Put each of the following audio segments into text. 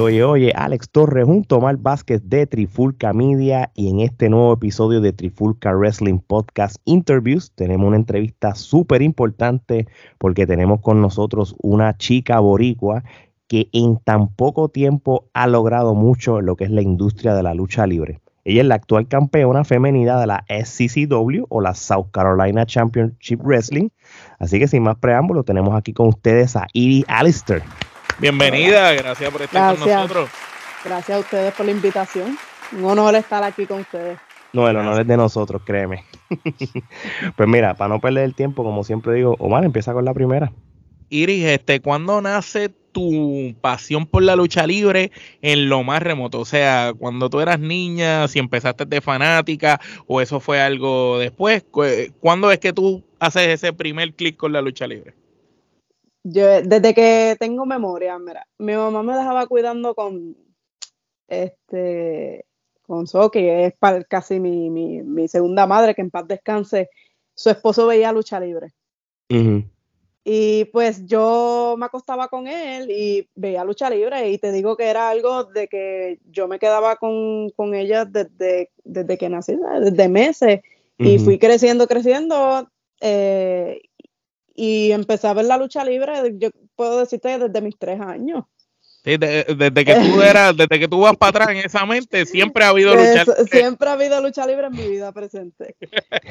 Oye, oye, Alex Torres junto a Omar Vázquez de Trifulca Media y en este nuevo episodio de Trifulca Wrestling Podcast Interviews tenemos una entrevista súper importante porque tenemos con nosotros una chica boricua que en tan poco tiempo ha logrado mucho en lo que es la industria de la lucha libre. Ella es la actual campeona femenina de la SCCW o la South Carolina Championship Wrestling. Así que sin más preámbulos, tenemos aquí con ustedes a Edie Alistair. Bienvenida, gracias por estar Gracias. con nosotros. Gracias a ustedes por la invitación. Un honor estar aquí con ustedes. No, el honor es de nosotros, créeme. pues mira, para no perder el tiempo, como siempre digo, Omar, empieza con la primera. Iris, este, ¿cuándo nace tu pasión por la lucha libre en lo más remoto? O sea, cuando tú eras niña, si empezaste de fanática o eso fue algo después, cu- ¿cuándo es que tú haces ese primer clic con la lucha libre? Yo, desde que tengo memoria, mira, mi mamá me dejaba cuidando con este con So, que es pa- casi mi, mi, mi segunda madre, que en paz descanse. Su esposo veía lucha libre. Y pues yo me acostaba con él y veía lucha libre y te digo que era algo de que yo me quedaba con, con ella desde, desde que nací, desde meses. Y fui creciendo, creciendo eh, y empecé a ver la lucha libre, yo puedo decirte desde mis tres años. Sí, de- desde que tú eras, desde que tú vas para atrás en esa mente, siempre ha habido lucha libre. siempre ha habido lucha libre en mi vida presente.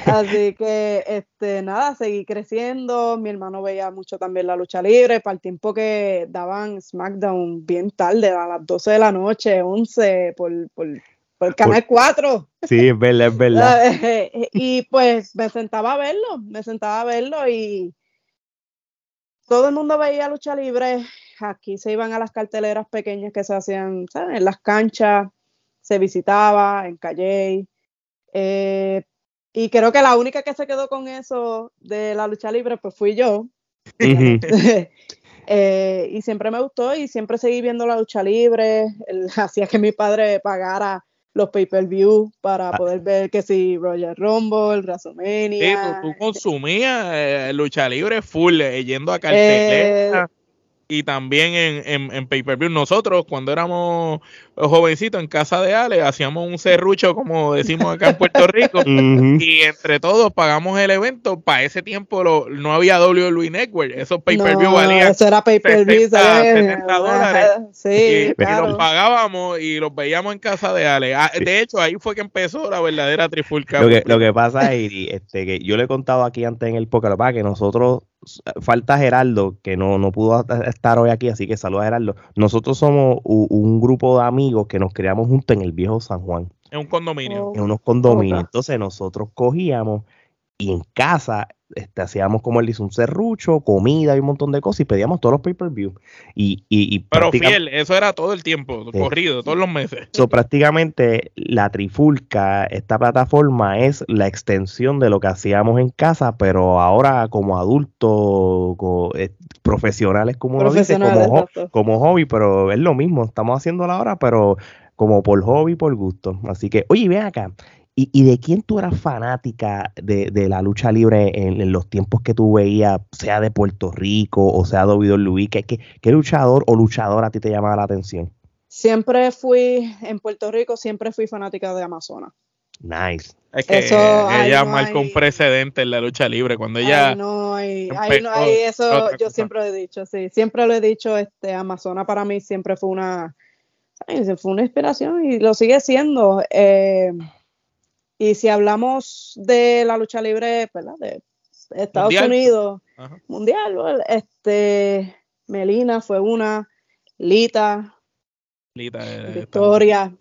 Así que, este, nada, seguí creciendo. Mi hermano veía mucho también la lucha libre. Para el tiempo que daban SmackDown bien tarde, a las 12 de la noche, 11, por, por, por el canal 4. Sí, es verdad, es verdad. y pues me sentaba a verlo, me sentaba a verlo y todo el mundo veía lucha libre. Aquí se iban a las carteleras pequeñas que se hacían ¿sabes? en las canchas, se visitaba en Calle. Eh, y creo que la única que se quedó con eso de la lucha libre pues fui yo. Eh, y siempre me gustó y siempre seguí viendo la lucha libre. Hacía que mi padre pagara los pay-per-view para Ah. poder ver que si Royal Rumble, Sí, WrestleMania. tú, tú consumías eh, lucha libre full, eh, yendo a cartelera Eh, y también en, en, en pay-per-view. Nosotros, cuando éramos jovencitos en casa de Ale, hacíamos un serrucho, como decimos acá en Puerto Rico, y entre todos pagamos el evento. Para ese tiempo lo- no había WWE Network, esos pay-per-view no, valían. eso era pay-per-view. 60, ¿sabes? 70 dólares. Sí, y, los pagábamos y los veíamos en casa de Ale. Ah, De hecho, ahí fue que empezó la verdadera trifulca. Lo que, lo que pasa es este, que yo le he contado aquí antes en el podcast, que nosotros, falta Gerardo, que no, no pudo estar hoy aquí, así que saluda a Gerardo. Nosotros somos un grupo de amigos que nos criamos juntos en el viejo San Juan, Es un condominio. Oh. en unos condominios. Entonces nosotros cogíamos y en casa este, hacíamos, como él dice, un serrucho, comida y un montón de cosas y pedíamos todos los pay-per-view. Y, y, y Pero fiel, eso era todo el tiempo, Sí. corrido, todos los meses. So, prácticamente la trifulca, esta plataforma es la extensión de lo que hacíamos en casa, pero ahora como adultos, eh, profesionales, como uno dice, Profesionales, como, ho- exacto. como hobby, pero es lo mismo, estamos haciéndolo ahora, pero como por hobby, por gusto. Así que, oye, ven acá. ¿Y, y de quién tú eras fanática de, de la lucha libre en, en los tiempos que tú veías, sea de Puerto Rico o sea de WWE? ¿Qué, qué, qué luchador o luchadora a ti te llamaba la atención? Siempre fui, en Puerto Rico, siempre fui fanática de Amazonas. Nice. Es que Eso, ella no marcó un hay- precedente en la lucha libre. Cuando ella. Ahí no, ahí, ahí no, ahí eso yo cosa. siempre lo he dicho, sí, siempre lo he dicho, este, Amazona para mí siempre fue una, ay, fue una inspiración y lo sigue siendo. eh, y si hablamos de la lucha libre, ¿verdad? De Estados Mundial. Unidos, Ajá. mundial, este, Melina fue una, Lita, Lita, eh, Victoria,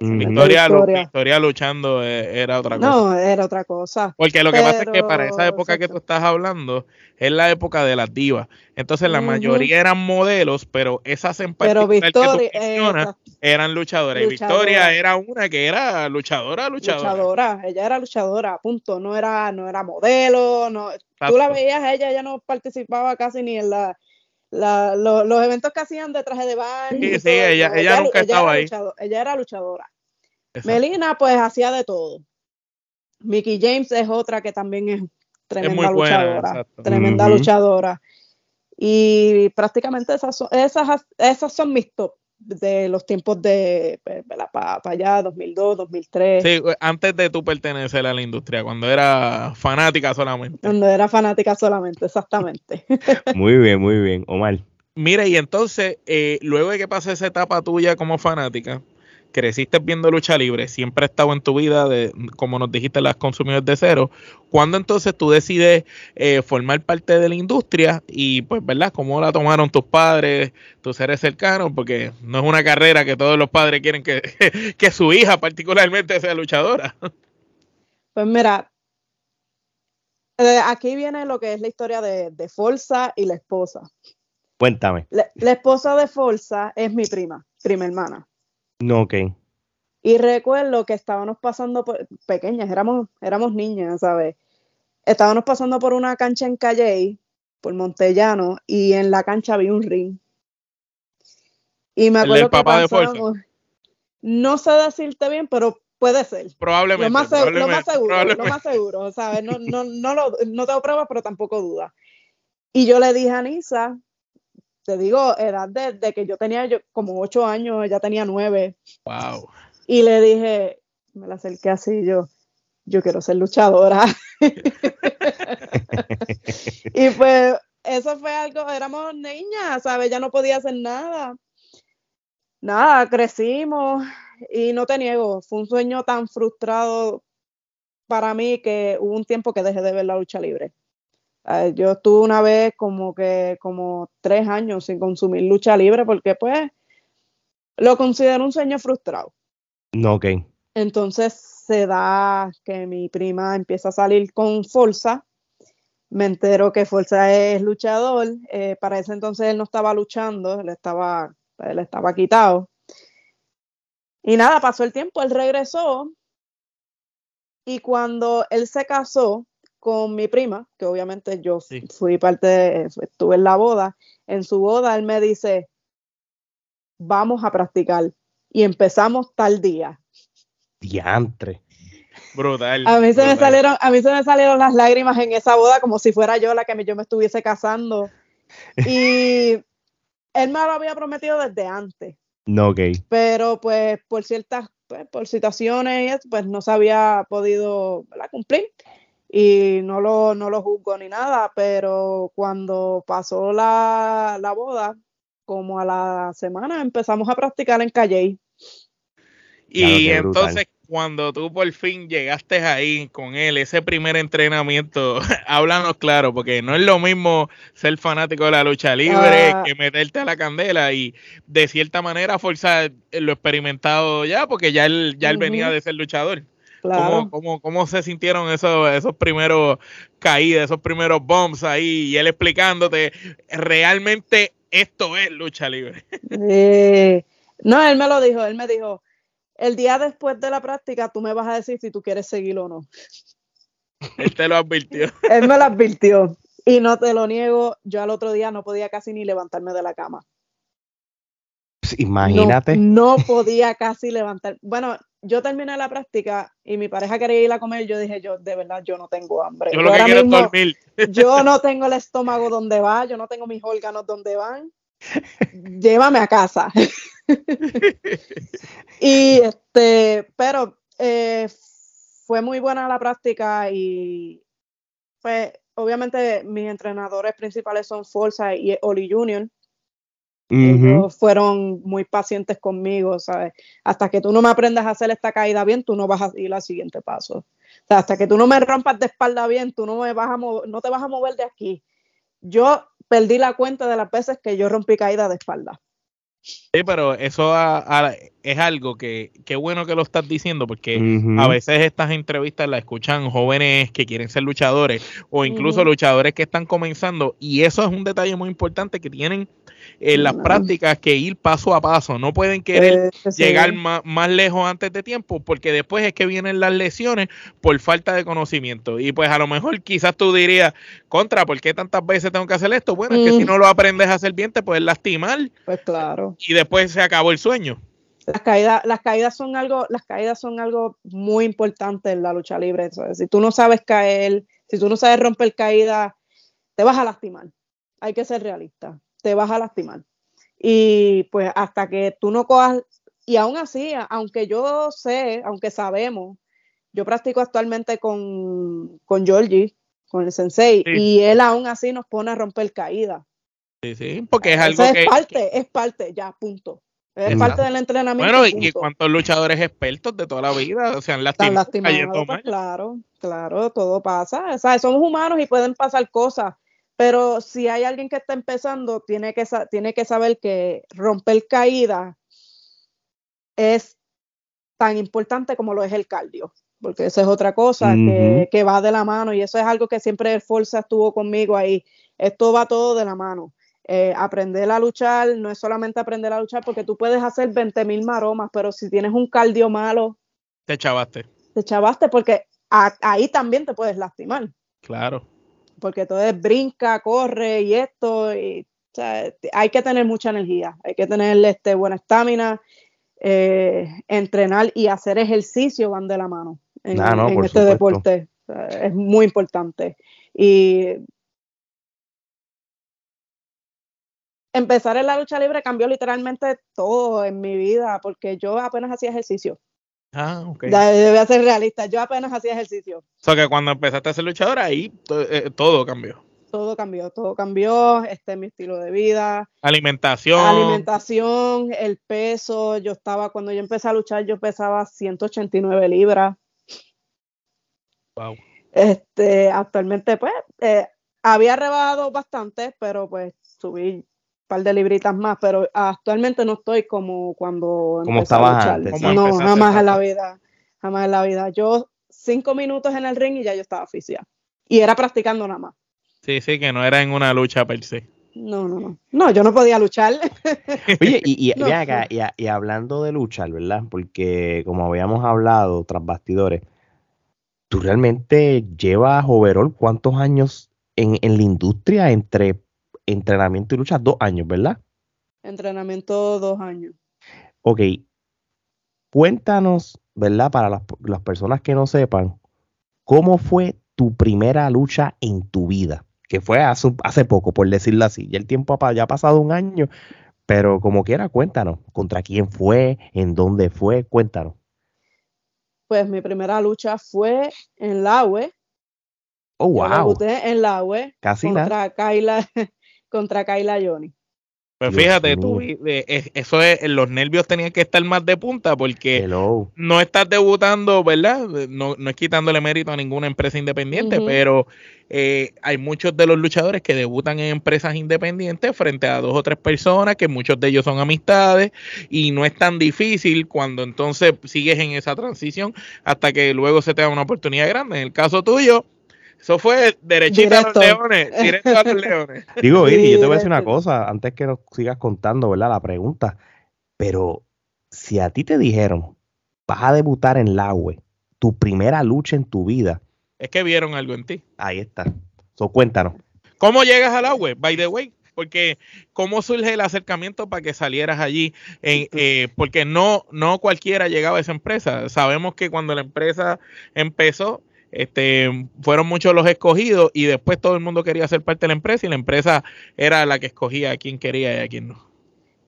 Victoria, Victoria, Victoria. luchando eh, era otra cosa. No, era otra cosa. Porque lo que pasa es que para esa época que tú estás hablando es la época de las divas. Entonces la mayoría eran modelos, pero esas en particular Victoria, eran luchadoras. Y Victoria era una que era luchadora, luchadora. Luchadora, ella era luchadora, punto. No era, no era modelo, no. Tú la veías a ella, ella no participaba casi ni en la los, eventos que hacían de traje de baño. Sí, sí, ella, ella, nunca estaba ahí. ella era luchadora. Melina, pues hacía de todo. Mickey James es otra que también es tremenda luchadora. tremenda luchadora. Y prácticamente esas son, esas, esas son mis top de los tiempos de para pa, allá, 2002, 2003. Sí, antes de tú pertenecer a la industria, cuando era fanática solamente. Cuando era fanática solamente, exactamente. muy bien, muy bien, Omar. Mire, y entonces, eh, luego de que pase esa etapa tuya como fanática, creciste viendo lucha libre, siempre ha estado en tu vida, de, como nos dijiste, las consumidas de cero. ¿Cuándo entonces tú decides eh, formar parte de la industria? Y pues, ¿verdad? ¿Cómo la tomaron tus padres, tus seres cercanos? Porque no es una carrera que todos los padres quieren que, que su hija particularmente sea luchadora. Pues mira, eh, aquí viene lo que es la historia de, de Forza y la esposa. Cuéntame. La, la esposa de Forza es mi prima, prima hermana. No, ok. Y recuerdo que estábamos pasando por, pequeñas, éramos, éramos niñas, ¿sabes? Estábamos pasando por una cancha en Calle, por Montellano, y en la cancha había un ring. Y me acuerdo que papá de No sé decirte bien, pero puede ser. Probablemente. Lo más, seguro, lo más seguro, lo más seguro, ¿sabes? No, no, no, lo, no tengo pruebas, pero tampoco duda. Y yo le dije a Nisa, te digo, edad de, que yo tenía yo, como ocho años, ella tenía nueve. Wow. Y le dije, me la acerqué así, yo, yo quiero ser luchadora. y pues eso fue algo, éramos niñas, ¿sabes? Ya no podía hacer nada. Nada, crecimos y no te niego, fue un sueño tan frustrado para mí que hubo un tiempo que dejé de ver la lucha libre. Eh, yo estuve una vez como que como tres años sin consumir lucha libre porque pues lo considero un sueño frustrado. No, ok. Entonces se da que mi prima empieza a salir con Forza. Me entero que Forza es luchador. Eh, para ese entonces él no estaba luchando, él estaba, él estaba quitado. Y nada, pasó el tiempo, él regresó. Y cuando él se casó, con mi prima, que obviamente yo fui parte, de, estuve en la boda, en su boda él me dice, vamos a practicar y empezamos tal día. Diantre. Brutal. A mí, se me salieron, a mí se me salieron las lágrimas en esa boda como si fuera yo la que yo me estuviese casando. Y él me lo había prometido desde antes. No, ok. Pero pues por ciertas, pues, por situaciones, pues no se había podido cumplir y no lo, no lo juzgo ni nada, pero cuando pasó la, boda, como a la semana empezamos a practicar en Calle. Y entonces cuando tú por fin llegaste ahí con él, ese primer entrenamiento, háblanos claro, porque no es lo mismo ser fanático de la lucha libre ah. que meterte a la candela y de cierta manera forzar lo experimentado ya, porque ya él, ya él venía de ser luchador. ¿Cómo, se sintieron esos, esos primeros caídas, esos primeros bombs ahí? Y él explicándote, realmente esto es lucha libre. no, él me lo dijo, él me dijo, el día después de la práctica tú me vas a decir si tú quieres seguirlo o no. Él te lo advirtió. él me lo advirtió. Y no te lo niego, yo al otro día no podía casi ni levantarme de la cama. Pues imagínate. No, podía casi levantar. Bueno, yo terminé la práctica y mi pareja quería ir a comer. Yo dije, yo de verdad, yo no tengo hambre. Yo, lo que quiero es dormir. Yo no tengo el estómago donde va, yo no tengo mis órganos donde van. Llévame a casa. y este, pero eh, fue muy buena la práctica y pues obviamente mis entrenadores principales son Forza y Oli Junior ellos fueron muy pacientes conmigo, ¿sabes? Hasta que tú no me aprendas a hacer esta caída bien, tú no vas a ir al siguiente paso. O sea, hasta que tú no me rompas de espalda bien, tú no, me vas a no te vas a mover de aquí. Yo perdí la cuenta de las veces que yo rompí caída de espalda. Sí, pero eso es algo que, qué bueno que lo estás diciendo, porque a veces estas entrevistas las escuchan jóvenes que quieren ser luchadores o incluso luchadores que están comenzando, y eso es un detalle muy importante que tienen en las prácticas que ir paso a paso. No pueden querer eh, llegar más, lejos antes de tiempo porque después es que vienen las lesiones por falta de conocimiento. Y pues a lo mejor quizás tú dirías, contra, ¿por qué tantas veces tengo que hacer esto? Bueno, es que si no lo aprendes a hacer bien te puedes lastimar. Pues claro. Y después se acabó el sueño. Las caídas, las caídas son algo, las caídas son algo muy importante en la lucha libre. Si tú no sabes caer, si tú no sabes romper caída, te vas a lastimar. Hay que ser realista te vas a lastimar. Y pues hasta que tú no cojas, y aún así, aunque yo sé, aunque sabemos, yo practico actualmente con, con Georgie, con el sensei, y él aún así nos pone a romper caída. Sí, sí, porque es algo que... Es parte, es parte, ya, punto. Es parte del entrenamiento. Bueno, y cuántos luchadores expertos de toda la vida se han lastimado. Pues, claro, claro, todo pasa. O sea, somos humanos y pueden pasar cosas. Pero si hay alguien que está empezando, tiene que, tiene que saber que romper caída es tan importante como lo es el cardio, porque esa es otra cosa que, va de la mano y eso es algo que siempre Forza estuvo conmigo ahí. Esto va todo de la mano. Eh, aprender a luchar no es solamente aprender a luchar porque tú puedes hacer 20 mil maromas, pero si tienes un cardio malo, te chavaste. Te chavaste porque ahí también te puedes lastimar. Claro porque todo es brinca, corre y esto, y, hay que tener mucha energía, hay que tener este, buena estamina, eh, entrenar y hacer ejercicio van de la mano en, ah, este deporte, es muy importante. Y empezar en la lucha libre cambió literalmente todo en mi vida, porque yo apenas hacía ejercicio. Ah, ok. Debe ser realista. Yo apenas hacía ejercicio. O sea que cuando empezaste a ser luchadora, ahí eh, todo cambió. Todo cambió, todo cambió. Este, mi estilo de vida. Alimentación. Alimentación, el peso. Yo estaba, cuando yo empecé a luchar, yo pesaba 189 libras. Wow. Este, actualmente, pues, eh, había rebajado bastante, pero pues subí par de libritas más, pero actualmente no estoy como cuando como estaba antes. No, jamás en la vida, jamás en la vida. Yo cinco minutos en el ring y ya yo estaba oficial. Y era practicando nada más. Sí, sí, que no era en una lucha per se. No, no, no. No, yo no podía luchar. Oye, y, y, acá, y, hablando de luchar, ¿verdad? Porque como habíamos hablado tras bastidores, tú realmente llevas overall cuántos años en, en la industria entre entrenamiento y lucha dos años, ¿verdad? Entrenamiento dos años. Ok. Cuéntanos, ¿verdad? Para las, personas que no sepan, ¿cómo fue tu primera lucha en tu vida? Que fue hace, hace poco, por decirlo así. Ya el tiempo ya ha pasado un año, pero como quiera, cuéntanos. ¿Contra quién fue? ¿En dónde fue? Cuéntanos. Pues mi primera lucha fue en la UE. Oh, wow. en la UE. Casi contra nada. Kyla, contra Kyla Johnny. Pues fíjate, tú, eso es, los nervios tenían que estar más de punta porque no estás debutando, ¿verdad? No, no, es quitándole mérito a ninguna empresa independiente, pero eh, hay muchos de los luchadores que debutan en empresas independientes frente a dos o tres personas, que muchos de ellos son amistades, y no es tan difícil cuando entonces sigues en esa transición hasta que luego se te da una oportunidad grande. En el caso tuyo, eso fue derechito a los leones, directo a los leones. Digo, Iri, yo te voy a decir una cosa, antes que nos sigas contando, ¿verdad? La pregunta. Pero si a ti te dijeron, vas a debutar en la UE, tu primera lucha en tu vida. Es que vieron algo en ti. Ahí está. So, cuéntanos. ¿Cómo llegas al agua? By the way, porque cómo surge el acercamiento para que salieras allí, eh, porque no, no cualquiera llegaba a esa empresa. Sabemos que cuando la empresa empezó, este, fueron muchos los escogidos y después todo el mundo quería ser parte de la empresa y la empresa era la que escogía a quién quería y a quién no.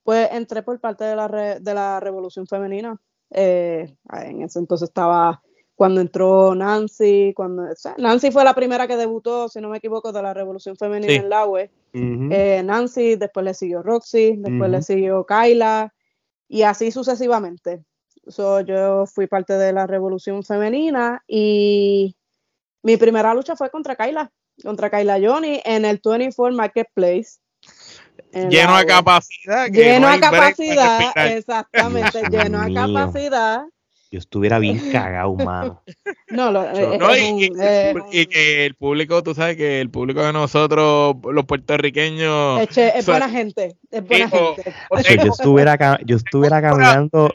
Pues entré por parte de la, de la revolución femenina. Eh, en ese entonces estaba cuando entró Nancy, cuando Nancy fue la primera que debutó, si no me equivoco, de la revolución femenina en la UE. Eh, Nancy, después le siguió Roxy, después le siguió Kyla y así sucesivamente. Yo fui parte de la revolución femenina y mi primera lucha fue contra Kyla, contra Kyla Johnny en el 24 Marketplace. en lleno a capacidad. que Lleno no a capacidad, exactamente, Dios lleno a capacidad. Yo estuviera bien cagado, mano. No, lo, eh, No, y, y- eh, y que el público, tú sabes que el público de nosotros, los puertorriqueños, es, che- es so- buena gente, es buena gente. o Hacho, yo estuviera, yo estuviera caminando,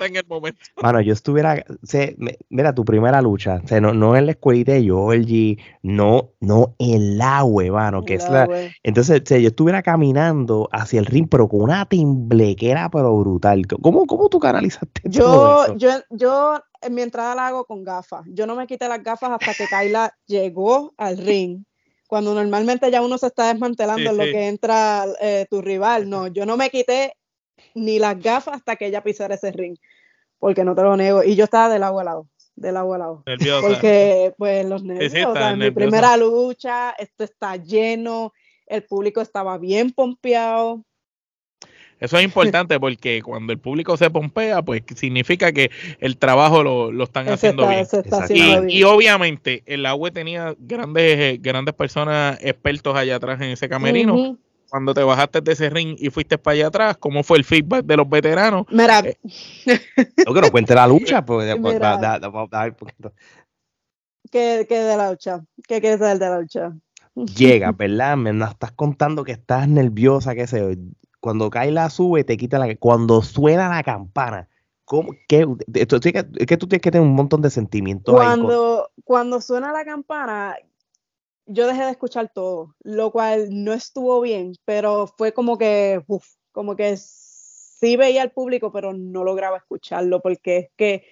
en el momento. mano, yo estuviera, se- me- mira, tu primera lucha, no, no en la escuelita de Georgie, no, no en la web, mano, que es La la, web. entonces, o sea, yo estuviera caminando hacia el ring, pero con una temblequera, pero brutal. ¿Cómo, cómo tú canalizaste todo Yo, eso? yo, yo en mi entrada la hago con gafas. Yo no me quité las gafas hasta que Kyla llegó al ring. Cuando normalmente ya uno se está desmantelando Sí, en lo sí. que entra eh, tu rival. No, yo no me quité ni las gafas hasta que ella pisara ese ring. Porque no te lo niego. Y yo estaba del agua al lado. Del agua al lado. Nerviosa. Porque, pues, los nervios. sí, o sea, mi primera lucha, esto está lleno. El público estaba bien pompeado. Eso es importante porque cuando el público se pompea, pues significa que el trabajo lo, lo están haciendo está, bien. está haciendo Y, bien. y obviamente el agua tenía grandes, eh, grandes personas expertos allá atrás en ese camerino. Cuando te bajaste de ese ring y fuiste para allá atrás, ¿cómo fue el feedback de los veteranos? Mira, Eh, No, que no cuente la lucha, pues, Mira. da- da- da- da- da- porque no- ¿qué, qué de la lucha? ¿Qué quieres saber de la lucha? llega, ¿verdad? Me nos estás contando que estás nerviosa, qué sé yo. Cuando cae la sube, te quita la... Cuando suena la campana, ¿cómo? ¿Qué? Esto, que- es que tú tienes que tener un montón de sentimientos ahí. con- Cuando, cuando suena la campana, yo dejé de escuchar todo, lo cual no estuvo bien, pero fue como que, uf, como que sí veía al público, pero no lograba escucharlo porque es que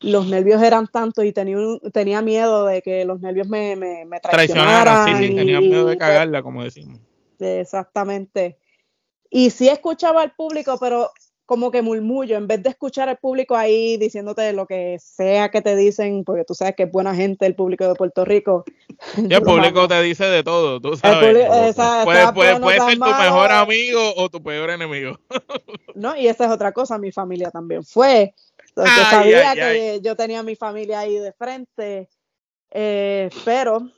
los nervios eran tantos y tenía, un- tenía miedo de que los nervios me, me, me Traicionaron, traicionaran. sí, sí, tenían y- miedo de y- cagarla, como decimos. Exactamente. Y sí escuchaba al público, pero como que murmullo, en vez de escuchar al público ahí diciéndote lo que sea que te dicen, porque tú sabes que es buena gente el público de Puerto Rico. Y el público te dice de todo, tú sabes. público- esa- Puede, ser tu mejor amigo o tu peor enemigo. ¿no? Y esa es otra cosa, mi familia también fue. Entonces, Ay, sabía ay, que ay. yo tenía a mi familia ahí de frente, eh, pero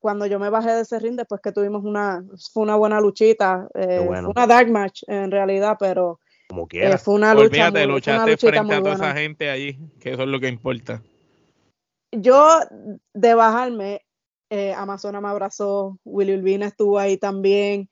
cuando yo me bajé de ese ring, después que tuvimos una, fue una buena luchita, eh, bueno. fue una dark match en realidad, pero Como eh, quiera. fue una lucha, Olvídate, muy, fue una luchaste frente muy a toda buena. esa gente allí, que eso es lo que importa. Yo, de bajarme, eh, Amazona me abrazó, Willy Urbina estuvo ahí también,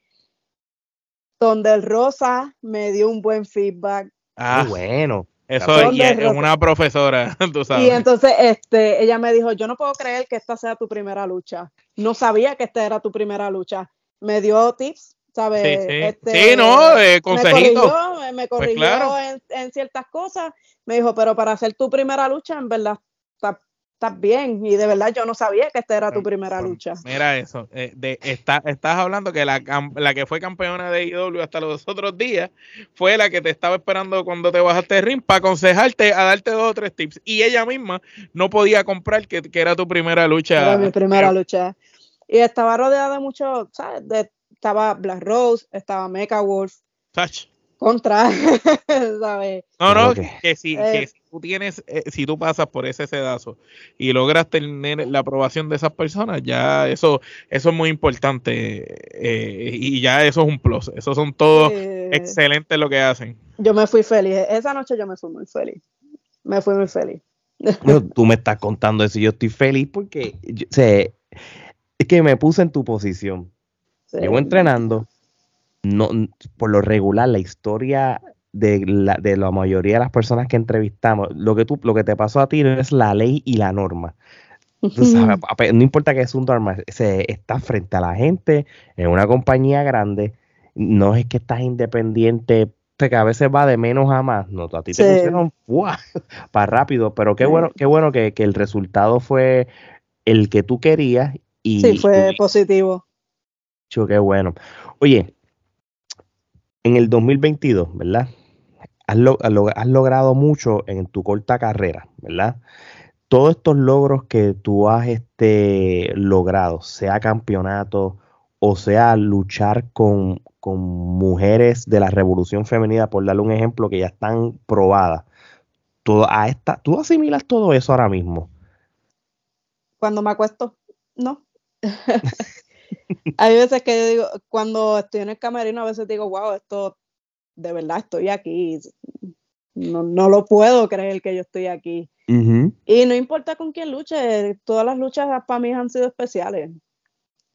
donde el Rosa me dio un buen feedback. Ah, bueno. eso es, y de es rosa. una profesora, tú sabes. Y entonces este, ella me dijo, yo no puedo creer que esta sea tu primera lucha. No sabía que esta era tu primera lucha. Me dio tips, ¿sabes? Sí, sí. Este, Sí, no, eh, me consejito. Pues corrigió, me- me corrigió claro. en, en ciertas cosas. Me dijo, pero para hacer tu primera lucha, en verdad, está- estás bien. Y de verdad yo no sabía que esta era tu primera Pues, lucha. Mira eso, eh, de, está, estás hablando que la, la que fue campeona de IW hasta los otros días fue la que te estaba esperando cuando te bajaste de ring para aconsejarte, a darte dos o tres tips. Y ella misma no podía comprar que, que era tu primera lucha. Era mi primera Pero- lucha. Y estaba rodeada de muchos, ¿sabes? De- estaba Black Rose, estaba Mecha Wolf, Sach. contra, ¿sabes? No, no, que- que, si, Eh. que si tú tienes, eh, si tú pasas por ese sedazo y logras tener la aprobación de esas personas, ya eso, eso es muy importante eh, y ya eso es un plus. Esos son todos Eh, excelentes lo que hacen. yo me fui feliz. Esa noche yo me fui muy feliz. Me fui muy feliz. Tú me estás contando eso y yo estoy feliz porque yo- o sea, es que me puse en tu posición. Sí. Llevo entrenando. No, por lo regular, la historia de la, de la mayoría de las personas que entrevistamos, lo que tú, lo que te pasó a ti no es la ley y la norma. No importa que es un norma, se está frente a la gente en una compañía grande, no es que estás independiente, que a veces va de menos a más, no, a ti te Sí. pusieron para rápido, pero qué bueno, qué bueno que, que el resultado fue el que tú querías y, Sí, fue y- positivo. Chu, qué bueno. Oye, en el 2022, ¿verdad? Has, lo- has lo- has logrado mucho en tu corta carrera, ¿verdad? Todos estos logros que tú has este, logrado, sea campeonato o sea luchar con, con mujeres de la revolución femenina, por darle un ejemplo, que ya están probadas. Todo, a esta, ¿Tú asimilas todo eso ahora mismo? Cuando me acuesto, no. hay veces que yo digo, cuando estoy en el camerino, a veces digo, wow, esto, de verdad estoy aquí. No, no lo puedo creer que yo estoy aquí. Y no importa con quién luche, todas las luchas para mí han sido especiales.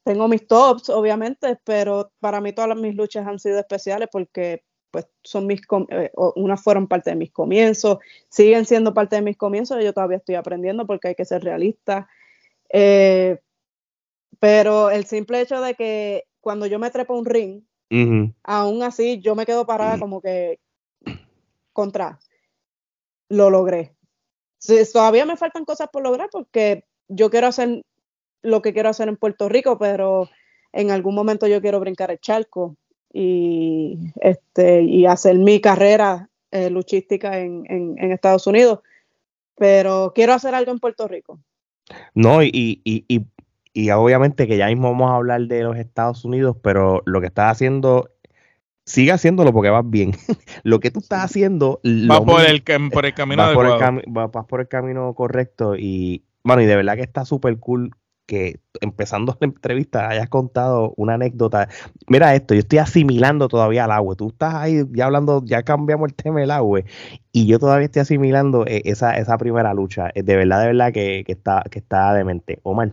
Tengo mis tops, obviamente, pero para mí todas mis luchas han sido especiales porque pues son mis, eh, unas fueron parte de mis comienzos, siguen siendo parte de mis comienzos, yo todavía estoy aprendiendo porque hay que ser realista. Eh, pero el simple hecho de que cuando yo me trepo un ring, aún así yo me quedo parada como que contra, lo logré. todavía me faltan cosas por lograr porque yo quiero hacer lo que quiero hacer en Puerto Rico, pero en algún momento yo quiero brincar el charco y, este, y hacer mi carrera eh, luchística en, en, Estados Unidos, pero quiero hacer algo en Puerto Rico. No, y, y, y, y, obviamente que ya mismo vamos a hablar de los Estados Unidos, pero lo que estás haciendo, sigue haciéndolo porque vas bien. lo que tú estás haciendo... Vas por el, por el camino vas por el, vas por el camino correcto y, bueno, y de verdad que está súper cool que empezando la entrevista hayas contado una anécdota. Mira esto, yo estoy asimilando todavía al agua. Tú estás ahí ya hablando, ya cambiamos el tema del agua y yo todavía estoy asimilando eh, esa, esa primera lucha. Eh, de verdad, de verdad que, que está, que está demente. Omar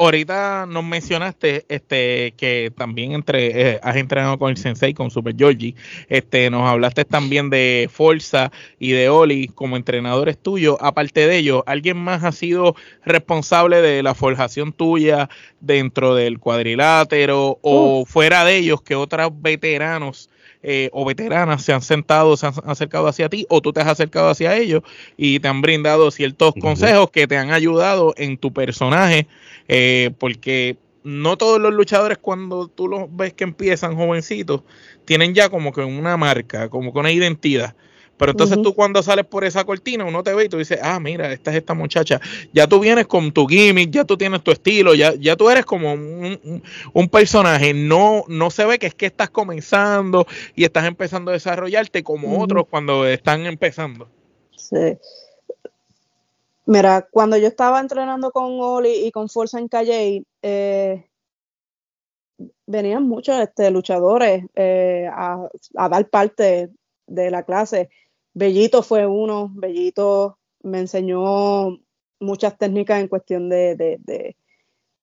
ahorita nos mencionaste este que también entre eh, has entrenado con el Sensei, con Super Georgie. Este, nos hablaste también de Forza y de Oli como entrenadores tuyos. Aparte de ellos, ¿alguien más ha sido responsable de la forjación tuya dentro del cuadrilátero o fuera de ellos que otros veteranos eh, o veteranas se han sentado, se han acercado hacia ti o tú te has acercado hacia ellos y te han brindado ciertos consejos que te han ayudado en tu personaje, eh, porque no todos los luchadores cuando tú los ves que empiezan jovencitos tienen ya como que una marca, como que una identidad. Pero entonces tú cuando sales por esa cortina, uno te ve y tú dices, ah, mira, esta es esta muchacha. Ya tú vienes con tu gimmick, ya tú tienes tu estilo, ya, ya tú eres como un, personaje. No, no se ve que es que estás comenzando y estás empezando a desarrollarte como otros cuando están empezando. Sí. Mira, cuando yo estaba entrenando con Oli y con Forza en Calle, eh, venían muchos este, luchadores eh, a, a, dar parte de la clase. Bellito fue uno, Bellito me enseñó muchas técnicas en cuestión de, de,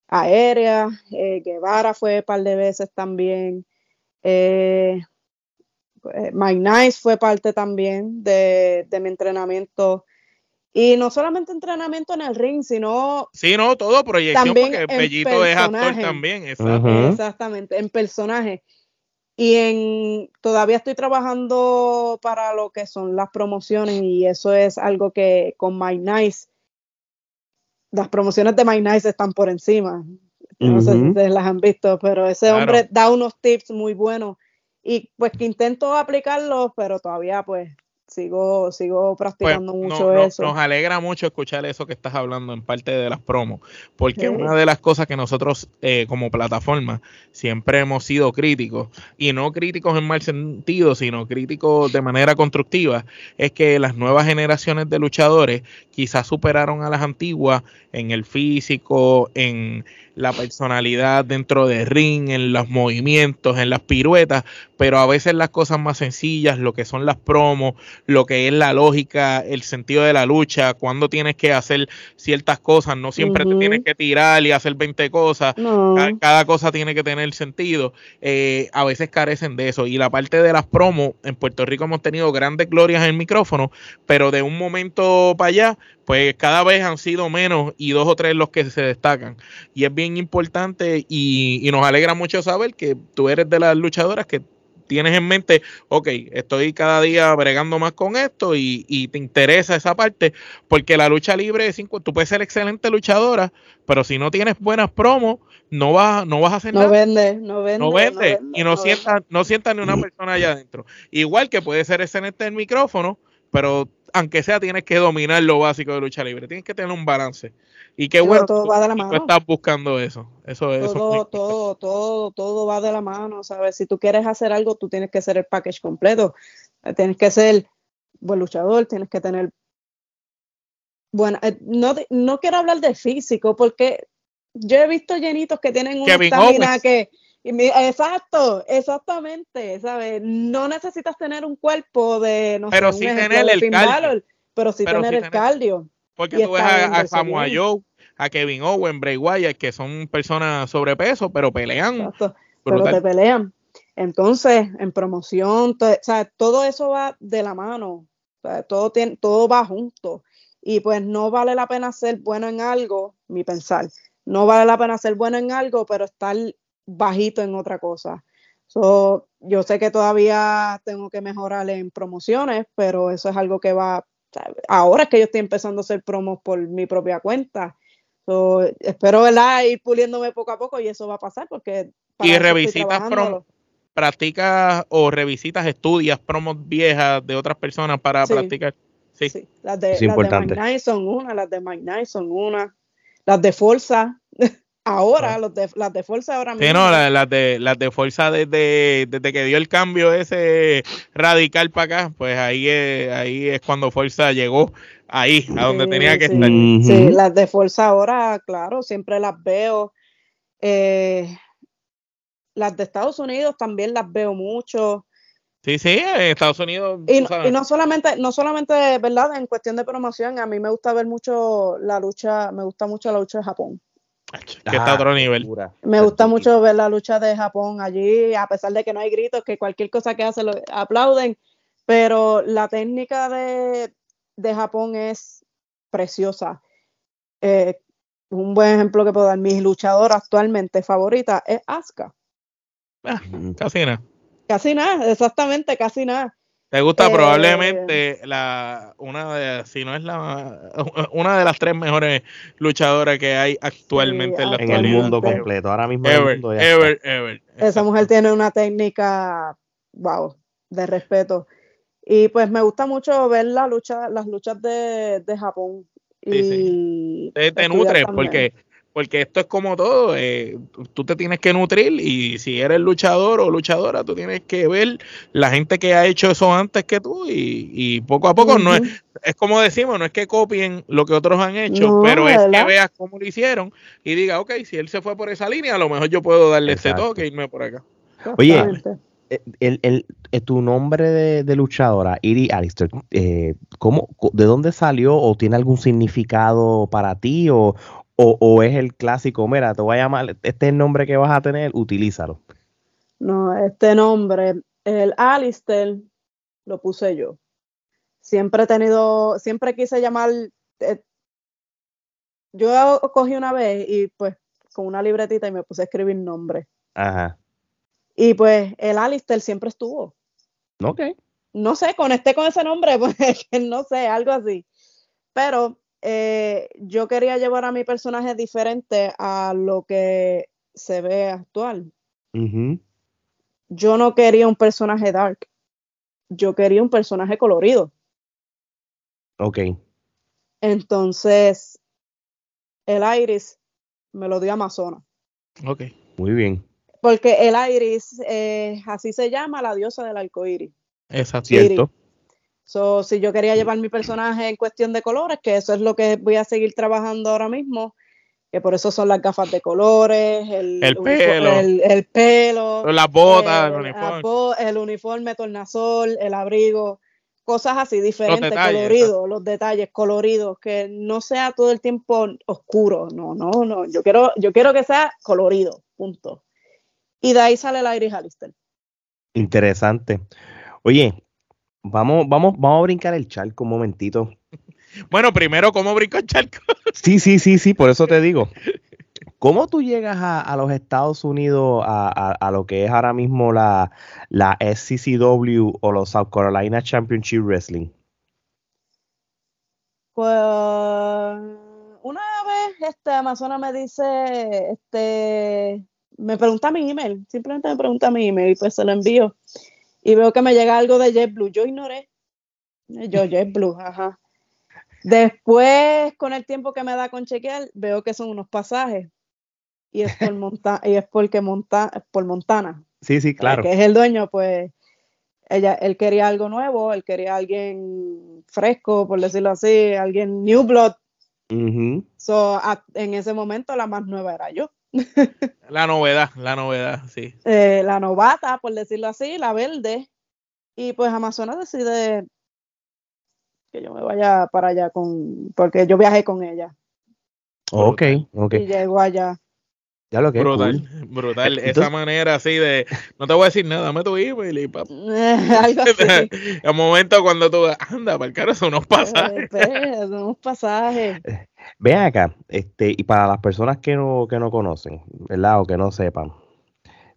aérea, eh, Guevara fue un par de veces también, eh, eh, Mike Nice fue parte también de, mi entrenamiento. Y no solamente entrenamiento en el ring, sino. Sí, no, todo proyección, porque Bellito es actor también. Exactamente, en personaje. Y en, todavía estoy trabajando para lo que son las promociones y eso es algo que con My Nice, las promociones de My Nice están por encima. No sé si ustedes las han visto, pero ese hombre da unos tips muy buenos. Y pues que intento aplicarlos, pero todavía pues sigo, sigo practicando pues, mucho eso. nos alegra mucho escuchar eso que estás hablando en parte de las promos, porque una de las cosas que nosotros eh, como plataforma siempre hemos sido críticos, y no críticos en mal sentido, sino críticos de manera constructiva, es que las nuevas generaciones de luchadores quizás superaron a las antiguas en el físico, en la personalidad dentro de ring, en los movimientos, en las piruetas, pero a veces las cosas más sencillas, lo que son las promos, lo que es la lógica, el sentido de la lucha, cuando tienes que hacer ciertas cosas, no siempre te tienes que tirar y hacer 20 cosas, cada, cosa tiene que tener sentido, eh, a veces carecen de eso. Y la parte de las promos, en Puerto Rico hemos tenido grandes glorias en el micrófono, pero de un momento para allá, pues cada vez han sido menos y dos o tres los que se destacan. Y es bien importante y, y nos alegra mucho saber que tú eres de las luchadoras que tienes en mente, ok, estoy cada día bregando más con esto y, y te interesa esa parte, porque la lucha libre, cinco, tú puedes ser excelente luchadora, pero si no tienes buenas promos, no vas, no vas a hacer nada. Vende, no vende, no vende. y no, sienta, no sienta ni una persona allá adentro. Igual que puede ser excelente el micrófono, pero aunque sea tienes que dominar lo básico de lucha libre, tienes que tener un balance. Y qué bueno todo va de la mano. estás buscando eso. Eso, todo, eso todo, todo, todo va de la mano, ¿sabes? Si tú quieres hacer algo, tú tienes que ser el package completo. Tienes que ser buen luchador, tienes que tener bueno, eh, no, no quiero hablar de físico porque yo he visto llenitos que tienen una estamina que. Exacto, exactamente, ¿sabes? No necesitas tener un cuerpo de, no Pero sé, sí tener el cardio. Balor, pero sí Pero tener sí el tener- cardio. Porque tú ves a, Samoa. Joe, a Kevin Owen, Bray Wyatt, que son personas sobrepeso, pero pelean Exacto, pero te pelean. Entonces, en promoción, o sea, todo eso va de la mano, o sea, todo, tiene, todo va junto. Y pues no vale la pena ser bueno en algo, mi pensar. No vale la pena ser bueno en algo, pero estar bajito en otra cosa. So, yo sé que todavía tengo que mejorar en promociones, pero eso es algo que va. ahora es que yo estoy empezando a hacer promos por mi propia cuenta. So, espero ¿verdad? ir puliéndome poco a poco y eso va a pasar porque. para Y revisitas trabajándolo. practicas o revisitas, estudias promos viejas de otras personas para Sí. practicar. Sí. Sí, las de, Es las de importante. Mike Knight son una, las de Mike Knight son una, las de Forza, ahora, Ah. los de, las de Forza ahora Sí, mismo. no, la- las de las de fuerza desde, desde que dio el cambio ese radical para acá, pues ahí es, ahí es cuando fuerza llegó ahí, a donde Sí, tenía que sí. estar. Sí, las de Forza ahora, claro, siempre las veo. Eh, las de Estados Unidos también las veo mucho. Sí, sí, en Estados Unidos. Y, no- y no solamente, no solamente, ¿verdad? En cuestión de promoción, a mí me gusta ver mucho la lucha, me gusta mucho la lucha de Japón. Que está a otro nivel. Me gusta mucho ver la lucha de Japón allí, a pesar de que no hay gritos, que cualquier cosa que hace lo aplauden, pero la técnica de, de Japón es preciosa. Eh, un buen ejemplo que puedo dar, mi luchadora actualmente favorita es Asuka. Ah, casi nada. Casi nada, exactamente, casi nada. Te gusta Eh, probablemente la una de, si no es la una de las tres mejores luchadoras que hay actualmente en la En el mundo Ever, completo. Ahora mismo en el Ever, mundo ya está. ever, ever. Esa mujer tiene una técnica, wow, de respeto. Y pues me gusta mucho ver la lucha, las luchas de, de Japón. Sí, Y te, te estudiar nutres también. porque porque esto es como todo eh, tú- te tienes que nutrir y si eres luchador o luchadora tú tienes que ver la gente que ha hecho eso antes que tú y, y poco a poco no es, es como decimos no es que copien lo que otros han hecho No, pero es que veas cómo lo hicieron y diga ok si él se fue por esa línea a lo mejor yo puedo darle Exacto. toque e irme por acá Oye. Eh, el, el- eh, tu nombre de, de luchadora, Iri Alistair, eh, ¿cómo, ¿de dónde salió o tiene algún significado para ti o, o, o es el clásico, mira, te voy a llamar, este es el nombre que vas a tener, utilízalo? No, este nombre, el Alistair, lo puse yo. Siempre he tenido, siempre quise llamar. eh, yo cogí una vez y pues con una libretita y me puse a escribir nombre. Ajá. Y pues el Alistair siempre estuvo. Ok. No sé, conecté con ese nombre, pues no sé, algo así. Pero eh, yo quería llevar a mi personaje diferente a lo que se ve actual. Yo no quería un personaje dark. Yo quería un personaje colorido. Ok. Entonces, el Iris me lo dio Amazona. ok Muy bien. Porque el Iris, eh, así se llama la diosa del arco iris. exacto Cierto. So, si yo quería llevar mi personaje en cuestión de colores, que eso es lo que voy a seguir trabajando ahora mismo, que por eso son las gafas de colores, el, pelo. el, el pelo, las botas el, el uniforme. el uniforme, tornasol, el abrigo, cosas así diferentes, detalles, coloridos, los detalles coloridos, que no sea todo el tiempo oscuro, no, no, no, yo quiero, yo quiero que sea colorido, punto. Y de ahí sale el Iris Alistair. Interesante. Oye, vamos, vamos, vamos a brincar el charco un momentito. bueno primero cómo brinco el charco Sí, sí, sí, sí, por eso te digo. ¿Cómo tú llegas a, a los Estados Unidos a, a- a lo que es ahora mismo la, la SCCW o los South Carolina Championship Wrestling? Pues una vez este Amazona me dice, este, me pregunta mi email, simplemente me pregunta mi email y pues se lo envío. Y veo que me llega algo de JetBlue. Yo ignoré. Yo JetBlue, ajá. Después, con el tiempo que me da con chequear, veo que son unos pasajes. Y es por, Monta y es porque Monta por Montana. Sí, sí, claro. que es el dueño, pues ella, él quería algo nuevo, él quería alguien fresco, por decirlo así, alguien new blood, so, en ese momento la más nueva era yo. La novedad, la novedad, sí. Eh, la novata, por decirlo así, la verde. Y pues Amazonas decide que yo me vaya para allá con, porque yo viajé con ella. Ok, ok. Y llego allá. Ya lo que brutal, brutal. Esa manera así de, no te voy a decir nada, dame tu email y papá. el momento cuando tú, anda, para el caro son unos pasajes. son unos pasajes. Vean acá, este, y para las personas que no, que no conocen, ¿verdad? O que no sepan,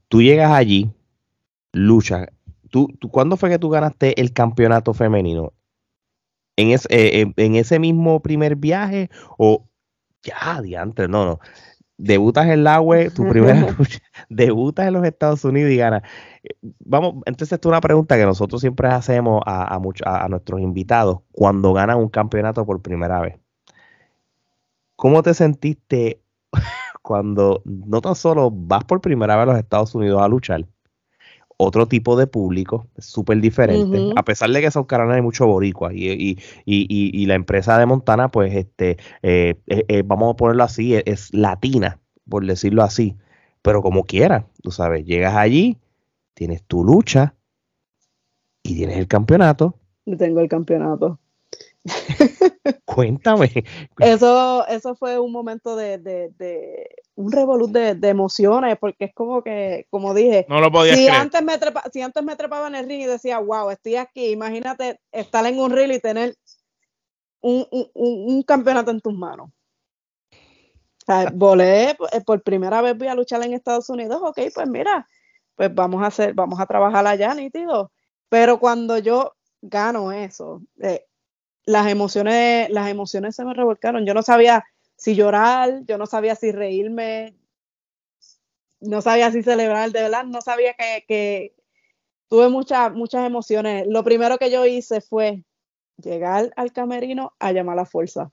tú llegas allí, luchas. ¿Tú, tú, ¿Cuándo fue que tú ganaste el campeonato femenino? ¿En, es, eh, en ese mismo primer viaje o ya, diantre, no, no debutas en la web, tu primera lucha, debutas en los Estados Unidos y ganas. Vamos, entonces esto es una pregunta que nosotros siempre hacemos a, a, a, nuestros invitados cuando ganan un campeonato por primera vez. ¿Cómo te sentiste cuando no tan solo vas por primera vez a los Estados Unidos a luchar, otro tipo de público, súper diferente, a pesar de que son canales hay mucho boricua y, y, y, y, la empresa de Montana, pues, este, eh, eh, eh, vamos a ponerlo así, es, latina, por decirlo así, pero como quiera, tú sabes, llegas allí, tienes tu lucha y tienes el campeonato. Tengo el campeonato. Cuéntame. Eso, eso fue un momento de, un revolut de, emociones, porque es como que, como dije, no lo si, Antes me si antes me trepaba en el ring y decía, wow, estoy aquí, imagínate estar en un reel y tener un, campeonato en tus manos. volé, eh, por primera vez voy a luchar en Estados Unidos, ok, pues mira, pues vamos a hacer, vamos a trabajar allá, nítido. Pero cuando yo gano eso, eh, las emociones, las emociones se me revolcaron. Yo no sabía si llorar, yo no sabía si reírme, no sabía si celebrar, de verdad, no sabía que, tuve muchas, muchas emociones. Lo primero que yo hice fue llegar al camerino a llamar a la fuerza.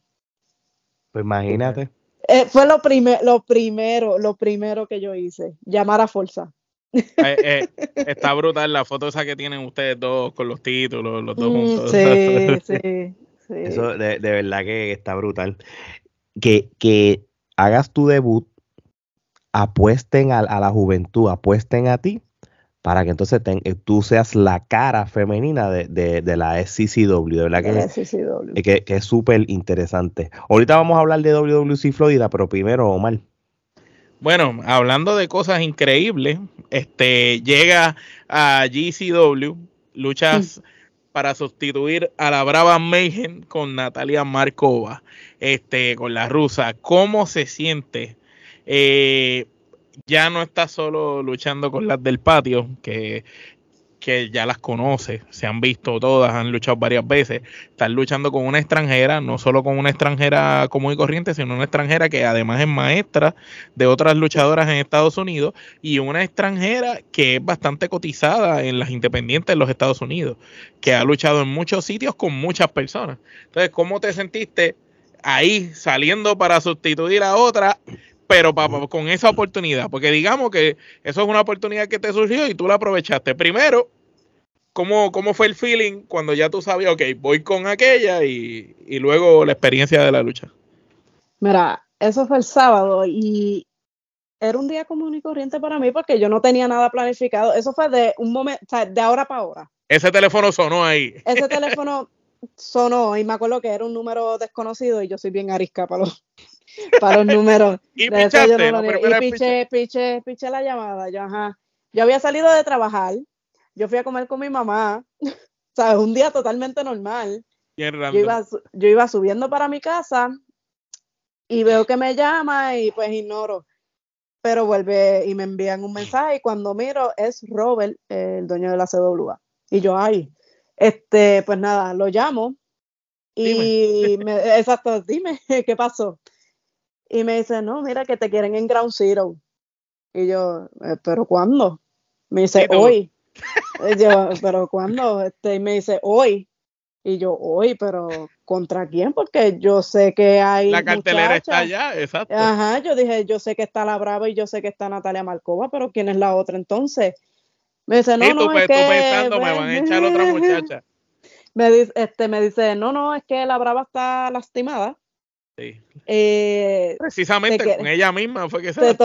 Pues imagínate. Eh, fue lo, lo primero, lo primero que yo hice, llamar a fuerza. Eh, eh, está brutal la foto esa que tienen ustedes dos con los títulos, los dos mm, juntos. Sí, sí, Eso de, verdad que está brutal. Que, que hagas tu debut, apuesten a, la juventud, apuesten a ti, para que entonces eh, tú seas la cara femenina de, la SCCW, de verdad que, que, que, es súper interesante. Ahorita vamos a hablar de WWC Florida, pero primero, Omar. Bueno, hablando de cosas increíbles, este llega a GCW, luchas para sustituir a la Brava Mayhem con Natalia Markova, este, con la rusa. ¿Cómo se siente? Eh, ya no está solo luchando con las del patio, que que ya las conoce, se han visto todas, han luchado varias veces, están luchando con una extranjera, no solo con una extranjera común y corriente, sino una extranjera que además es maestra de otras luchadoras en Estados Unidos y una extranjera que es bastante cotizada en las independientes de los Estados Unidos, que ha luchado en muchos sitios con muchas personas. Entonces, ¿cómo te sentiste ahí saliendo para sustituir a otra pero con esa oportunidad, porque digamos que eso es una oportunidad que te surgió y tú la aprovechaste. Primero, ¿Cómo, ¿Cómo fue el feeling cuando ya tú sabías, ok, voy con aquella y, luego la experiencia de la lucha? Mira, eso fue el sábado y era un día común y corriente para mí porque yo no tenía nada planificado. Eso fue de un momento, o sea, de ahora para ahora. Ese teléfono sonó ahí. Ese teléfono sonó y me acuerdo que era un número desconocido y yo soy bien arisca para los, para los números. y pichaste, y piché, piché, piché la llamada. Yo, ajá. Yo había salido de trabajar yo fui a comer con mi mamá, ¿sabes? Un día totalmente normal. Yo iba, yo iba subiendo para mi casa y veo que me llama y pues ignoro. Pero vuelve y me envían un mensaje y cuando miro es Robert, el dueño de la CWA. Y yo, ay, este, pues nada, lo llamo y me, exacto, dime, ¿qué pasó? Y me dice, no, mira que te quieren en Ground Zero. Y yo, eh, ¿pero cuándo? Me dice, hoy. Yo, pero cuando este, me dice hoy, y yo hoy, pero ¿contra quién? Porque yo sé que hay. La cartelera está allá, exacto. Ajá, yo dije, yo sé que está la Brava y yo sé que está Natalia Marcova, pero ¿quién es la otra entonces? Me dice, no, no, es que, pensando, me van a echar otra muchacha. Me dice, este, me dice, no, no, es que la Brava está lastimada Sí. Eh, Precisamente con ella misma fue que se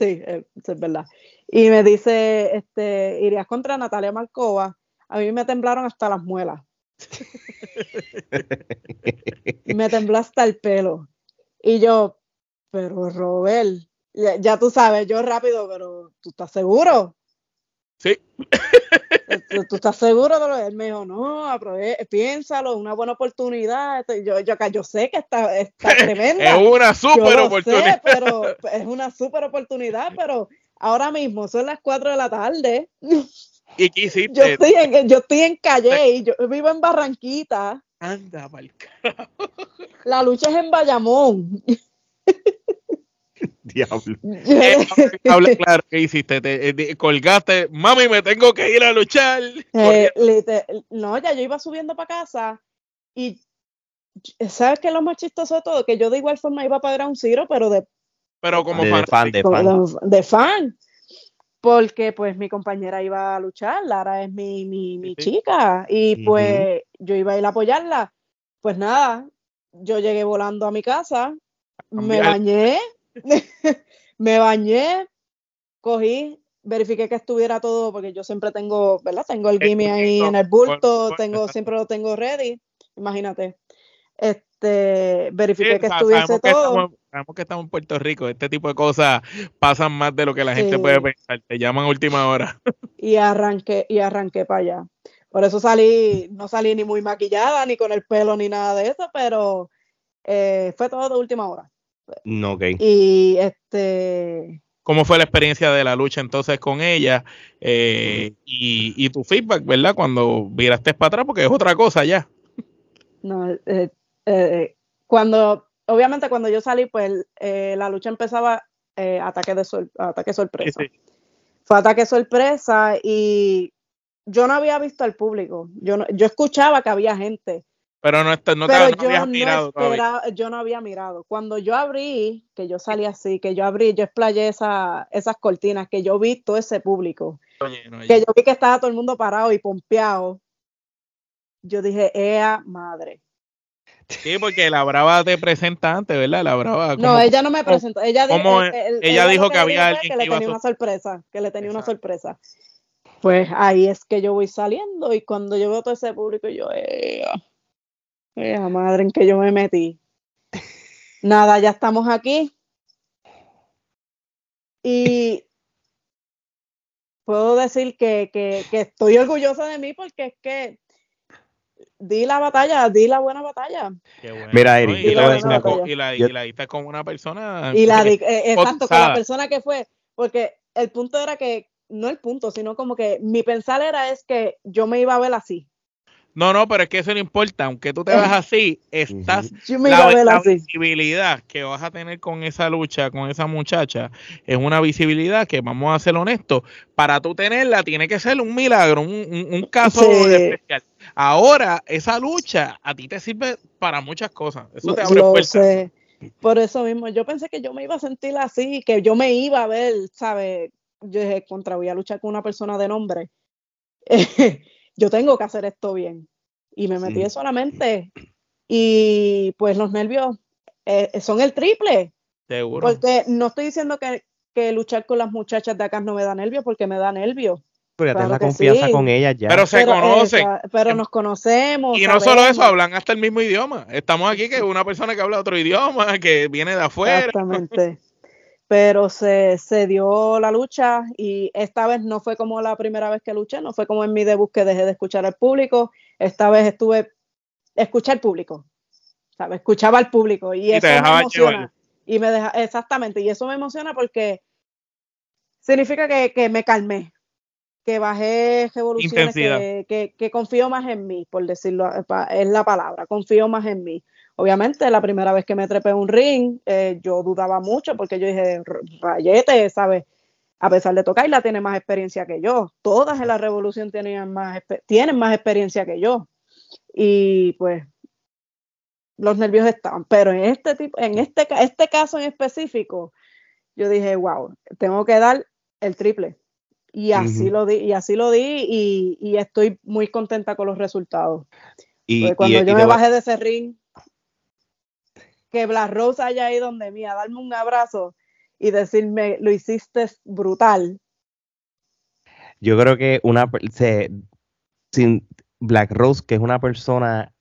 Sí, eh, eso es verdad. Y me dice, este, irías contra Natalia Marcova. A mí me temblaron hasta las muelas. me tembló hasta el pelo. Y yo, pero Robert, ya, ya tú sabes, yo rápido, pero ¿tú estás seguro? Sí. ¿Tú, tú estás seguro de lo Él me dijo, no, aprove- piénsalo, una buena oportunidad. Esto- Yo, yo, acá, yo sé que está, está tremenda. Es una super oportunidad. sé, pero es una super oportunidad, pero ahora mismo son las 4 de la tarde. ¿Y qué hiciste? Yo estoy en, yo estoy en Calle y yo vivo en Barranquita. Anda, ca- La lucha es en Bayamón. Diablo. Eh, Habla claro, ¿qué hiciste? Te, eh, colgaste, mami, me tengo que ir a luchar. Eh, no, ya yo iba subiendo para casa y ¿sabes qué es lo más chistoso de todo? Que yo de igual forma iba para Ground Zero, pero de, Pero como De fan, fan, de como fan. de, de fan. Porque pues mi compañera iba a luchar, Lara es mi, mi, mi Sí. chica, y pues yo iba a ir a apoyarla. Pues nada, yo llegué volando a mi casa, me bañé, me bañé, cogí, verifiqué que estuviera todo, porque yo siempre tengo, ¿verdad? Tengo el gimme ahí en el bulto, tengo, siempre lo tengo ready, imagínate. Este, verifiqué Sí, que estuviese sabemos, que todo. estamos, sabemos que estamos en Puerto Rico. Este tipo de cosas pasan más de lo que la gente puede pensar. Te llaman a última hora. y arranqué y arranqué para allá. Por eso salí, no salí ni muy maquillada, ni con el pelo, ni nada de eso, pero eh, fue todo de última hora. No, ok. Y este, ¿Cómo fue la experiencia de la lucha entonces con ella? Eh, y, y tu feedback, ¿verdad? Cuando viraste para atrás, porque es otra cosa ya. no, eh, eh, cuando, obviamente cuando yo salí, pues eh, la lucha empezaba eh, ataque de sor- ataque sorpresa. Sí, sí. Fue ataque sorpresa y yo no había visto al público. Yo, no- yo escuchaba que había gente, Pero no, está- no te pero no yo habías no mirado esperaba- yo no había mirado. Cuando yo abrí, que yo salí así, que yo abrí, yo explayé esa, esas cortinas, que yo vi todo ese público, Oye, no, que yo vi que estaba todo el mundo parado y pompeado. Yo dije, ¡ea madre! Sí, porque la Brava te presenta antes, ¿verdad? La Brava. No, como- ella no me presentó. Ella, di- cómo eh, ella dijo que había dijo alguien que que le a tenía una sorpresa, que le tenía una sorpresa. Pues ahí es que yo voy saliendo y cuando yo veo todo ese público, yo, ¡ea! ¡Ea madre en que yo me metí! Nada, ya estamos aquí. Y puedo decir que, que, que estoy orgullosa de mí porque es que di la batalla, di la buena batalla. Qué bueno, Mira, ¿no? Eric, y, la y la, y la diste con una persona. Y la di- eh, exacto, con la persona que fue, porque el punto era que, no el punto, sino como que mi pensar era es que yo me iba a ver así. No, no, pero es que eso no importa. Aunque tú te veas así, estás. La, la así. visibilidad que vas a tener con esa lucha, con esa muchacha, es una visibilidad que, vamos a ser honestos, para tú tenerla tiene que ser un milagro, un, un- un caso Sí. especial. Ahora, esa lucha a ti te sirve para muchas cosas. Eso te abre puertas. Por eso mismo, yo pensé que yo me iba a sentir así, que yo me iba a ver, ¿sabes? Yo dije, contra, voy a luchar con una persona de nombre. yo tengo que hacer esto bien. Y me metí Sí. solamente. Y pues los nervios eh, son el triple. Seguro. Porque no estoy diciendo que, que luchar con las muchachas de acá no me da nervios, porque me da nervios. Pero ya Claro la confianza sí. con ella ya. Pero se pero, conocen. esa- pero nos conocemos. Y no solo eso, hablan hasta el mismo idioma. Estamos aquí que una persona que habla otro idioma, que viene de afuera. Exactamente. Pero se, se dio la lucha y esta vez no fue como la primera vez que luché, no fue como en mi debut que dejé de escuchar al público. Esta vez estuve, escuché al público, ¿sabes? Escuchaba al público y, Y te eso me emociona. llevar. Y me deja, exactamente, y eso me emociona porque significa que, que me calmé, que bajé revoluciones, que, que, que confío más en mí, por decirlo, es la palabra, confío más en mí. Obviamente, la primera vez que me trepé en un ring, eh, yo dudaba mucho porque yo dije, "R- rayete, ¿sabes? A pesar de tocarla, tiene más experiencia que yo. Todas en la revolución tenían más, tienen más experiencia que yo. Y pues, los nervios estaban. Pero en este tipo, en este, este caso en específico, yo dije, wow, tengo que dar el triple. Y así lo di, y así lo di, y, y estoy muy contenta con los resultados. y, Porque cuando y- yo me bajé de ese ring, que Black Rose haya ido donde mí a darme un abrazo y decirme, lo hiciste brutal. Yo creo que una se, sin Black Rose, que es una persona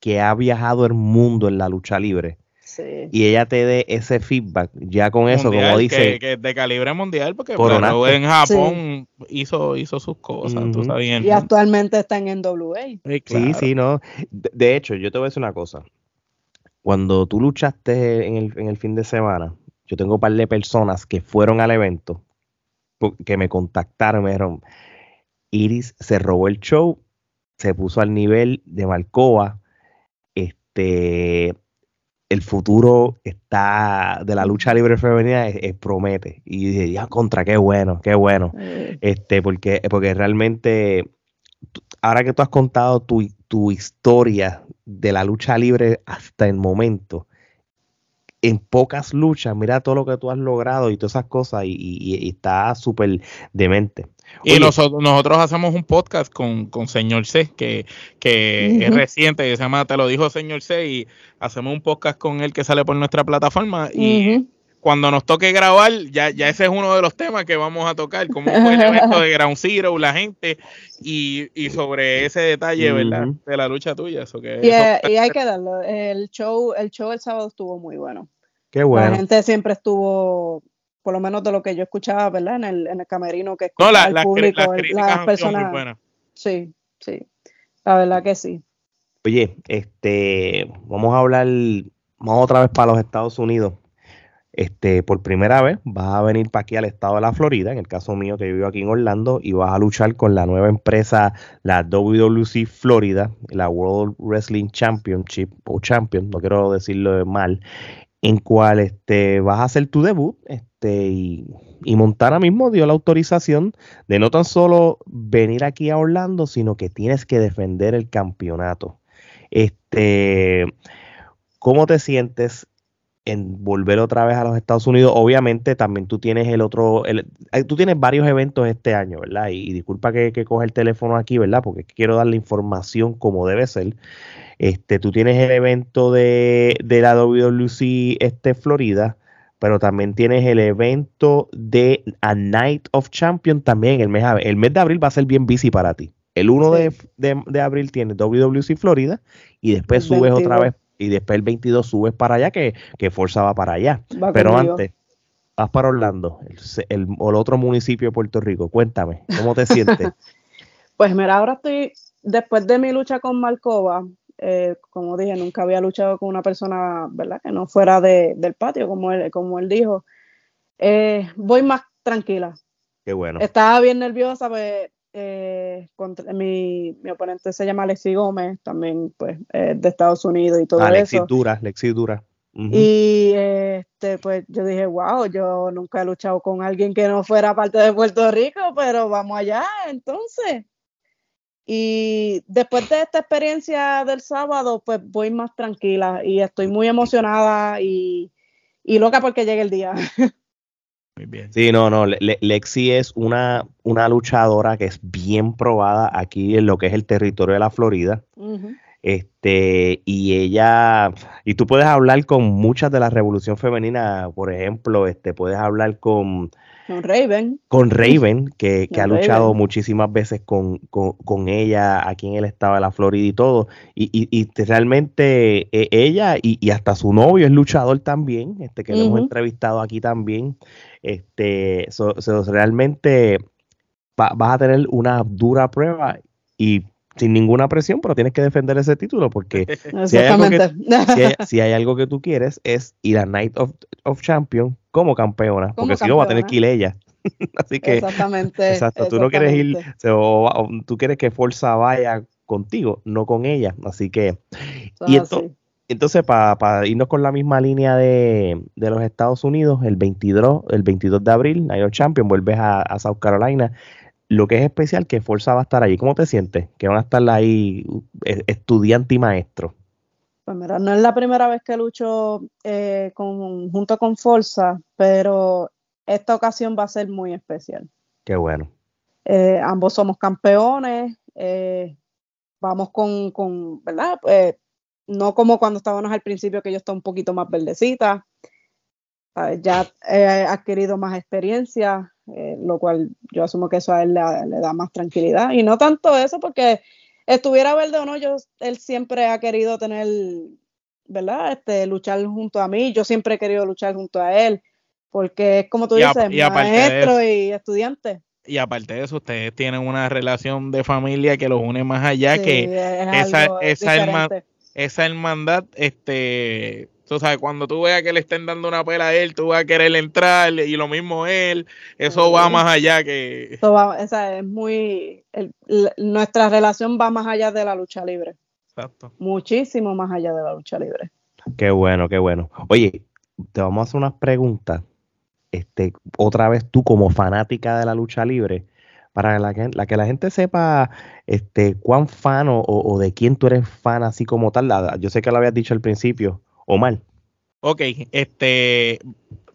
que ha viajado el mundo en la lucha libre, y ella te dé ese feedback, ya con eso, como dice. Que, de calibre mundial, porque en Japón hizo, hizo sus cosas, tú sabías. Y actualmente está en NWA. Sí, sí, no. De, hecho, yo te voy a decir una cosa. Cuando tú luchaste en el, en el fin de semana, yo tengo un par de personas que fueron al evento, que me contactaron, me dijeron, Iris se robó el show, se puso al nivel de Malcoa, este, el futuro está de la lucha libre femenina es, promete. Y dije, ya contra, qué bueno, qué bueno. Este, porque, porque realmente, ahora que tú has contado tu, tu historia de la lucha libre hasta el momento, en pocas luchas, mira todo lo que tú has logrado y todas esas cosas, y, está súper demente. y nosotros, nosotros hacemos un podcast con, con Señor C, que, que es reciente, que se llama Te lo dijo Señor C, y hacemos un podcast con él que sale por nuestra plataforma. Y cuando nos toque grabar, ya, ya ese es uno de los temas que vamos a tocar, como fue el evento de Ground Zero, la gente, y, y sobre ese detalle, ¿verdad? De la lucha tuya. Eso que, y, eh, y, hay que darlo, el show, el show el sábado estuvo muy bueno. Qué bueno. La gente siempre estuvo, por lo menos de lo que yo escuchaba, ¿verdad? En el, en el camerino que escuchaba no, la, el público, las personas. Muy Sí, sí, la verdad que sí. Oye, este, vamos a hablar, vamos otra vez para los Estados Unidos este, por primera vez vas a venir para aquí al estado de la Florida, en el caso mío que vivo aquí en Orlando, y vas a luchar con la nueva empresa, la WWC Florida, la World Wrestling Championship o Champion, no quiero decirlo mal, en cual este, vas a hacer tu debut este, y, y Montana mismo dio la autorización de no tan solo venir aquí a Orlando, sino que tienes que defender el campeonato. Este, ¿Cómo te sientes en volver otra vez a los Estados Unidos. Obviamente también tú tienes el otro, el, eh, tú tienes varios eventos este año, ¿verdad? Y, disculpa que, que coge el teléfono aquí, ¿verdad? Porque quiero dar la información como debe ser. Este, tú tienes el evento de, de la WWC este Florida, pero también tienes el evento de A Night of Champions también el mes, el mes de abril va a ser bien busy para ti. El 1 de, de, abril tienes WWC Florida y después subes otra vez y después el 22 subes para allá, que, que Forza va para allá. Pero antes, vas para Orlando, el, otro municipio de Puerto Rico. Cuéntame, ¿cómo te sientes? pues mira, ahora estoy, después de mi lucha con Marcova, eh, como dije, nunca había luchado con una persona, ¿verdad? Que no fuera del patio, como él, como él dijo. Eh, voy más tranquila. Qué bueno. Estaba bien nerviosa, pues eh, contra, mi, mi, oponente se llama Alexi Gómez, también pues eh, de Estados Unidos y todo Alexi eso. Dura, Alexi Dura. Y este, pues yo dije, wow, yo nunca he luchado con alguien que no fuera parte de Puerto Rico, pero vamos allá, entonces. Y después de esta experiencia del sábado, pues voy más tranquila y estoy muy emocionada y, y loca porque llegue el día. Sí, no, no. Lexi es una, una luchadora que es bien probada aquí en lo que es el territorio de la Florida. Este, y ella, y tú puedes hablar con muchas de la revolución femenina, por ejemplo, este, puedes hablar con con Raven. Con Raven, que, ha luchado muchísimas veces con, ella aquí en el estado de la Florida y todo. Y, realmente eh, ella y, hasta su novio es luchador también, este que lo hemos entrevistado aquí también. Este, realmente vas a tener una dura prueba y sin ninguna presión, pero tienes que defender ese título porque si hay, algo que, si, hay, algo que, tú quieres es ir a Night of, of Champions como campeona, porque si no va a tener que ir ella. Así que exactamente. Exacto, tú no quieres ir, o, tú quieres que Forza vaya contigo, no con ella. Así que y entonces para irnos con la misma línea de, los Estados Unidos, el 22, el 22 de abril, Night of Champions, vuelves a, a South Carolina lo que es especial que Forza va a estar allí. ¿Cómo te sientes? Que van a estar ahí eh, estudiante y maestro. Pues mira, no es la primera vez que lucho eh, junto con Forza, pero esta ocasión va a ser muy especial. Qué bueno. Eh, ambos somos campeones, vamos con, con ¿verdad? No como cuando estábamos al principio, que yo estaba un poquito más verdecita. Ya he adquirido más experiencia, eh, lo cual yo asumo que eso a él le, da más tranquilidad. Y no tanto eso, porque estuviera verde o no, yo, él siempre ha querido tener, ¿verdad? Este, luchar junto a mí. Yo siempre he querido luchar junto a él, porque es como tú dices, maestro y estudiante. Y aparte de eso, ustedes tienen una relación de familia que los une más allá que esa, esa, esa hermandad, este, tú sabes, cuando tú veas que le estén dando una pela a él, tú vas a querer entrar y lo mismo él, eso va más allá que... Eso va, esa es muy, nuestra relación va más allá de la lucha libre. Exacto. Muchísimo más allá de la lucha libre. Qué bueno, qué bueno. Oye, te vamos a hacer unas preguntas. Este, otra vez tú como fanática de la lucha libre, para la que la, que la gente sepa este, cuán fan o, de quién tú eres fan así como tal. Yo sé que lo habías dicho al principio, o mal. Ok, este,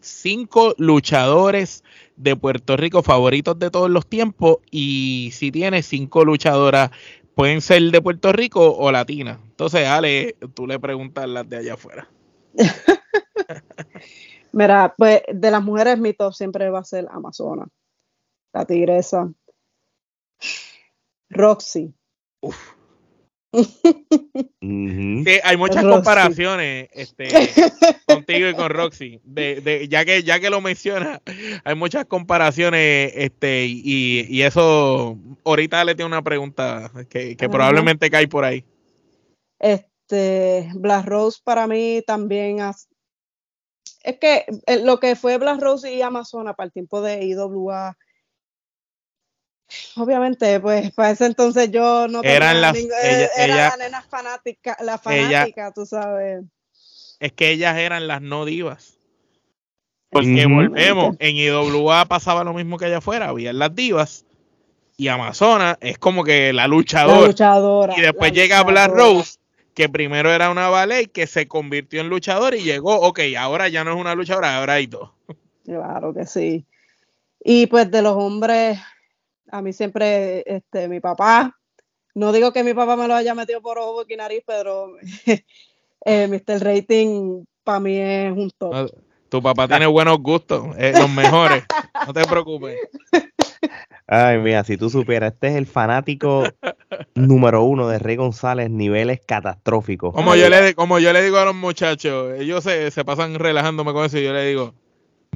cinco luchadores de Puerto Rico favoritos de todos los tiempos y si tienes cinco luchadoras, pueden ser de Puerto Rico o latinas. Entonces, Ale, tú le preguntas las de allá afuera. Mira, pues de las mujeres mi top siempre va a ser Amazona, la tigresa, Roxy. hay muchas comparaciones este, contigo y con Roxy. De, ya que ya que lo menciona, hay muchas comparaciones, este, y, eso ahorita le tengo una pregunta que, probablemente cae por ahí. Este, Black Rose para mí también es que eh, lo que fue Black Rose y Amazona para el tiempo de IWA Obviamente, pues para ese entonces yo no tenía eran las ella, era la nena fanática, la fanática, tú sabes. Es que ellas eran las no divas. Porque volvemos, en IWA pasaba lo mismo que allá afuera, había las divas y Amazona es como que la luchadora. luchadora y después llega Black Rose, que primero era una ballet que se convirtió en luchador y llegó, ok, ahora ya no es una luchadora, ahora hay dos. Claro que sí. Y pues de los hombres, a mí siempre, este, mi papá, no digo que mi papá me lo haya metido por ojo y nariz, pero eh, Mr. Rating para mí es un top. Tu papá tiene buenos gustos, los mejores, no te preocupes. Ay, mira, si tú supieras, este es el fanático número uno de Rey González, niveles catastróficos. Como yo le, como yo le digo a los muchachos, ellos se, se pasan relajándome con eso y yo le digo,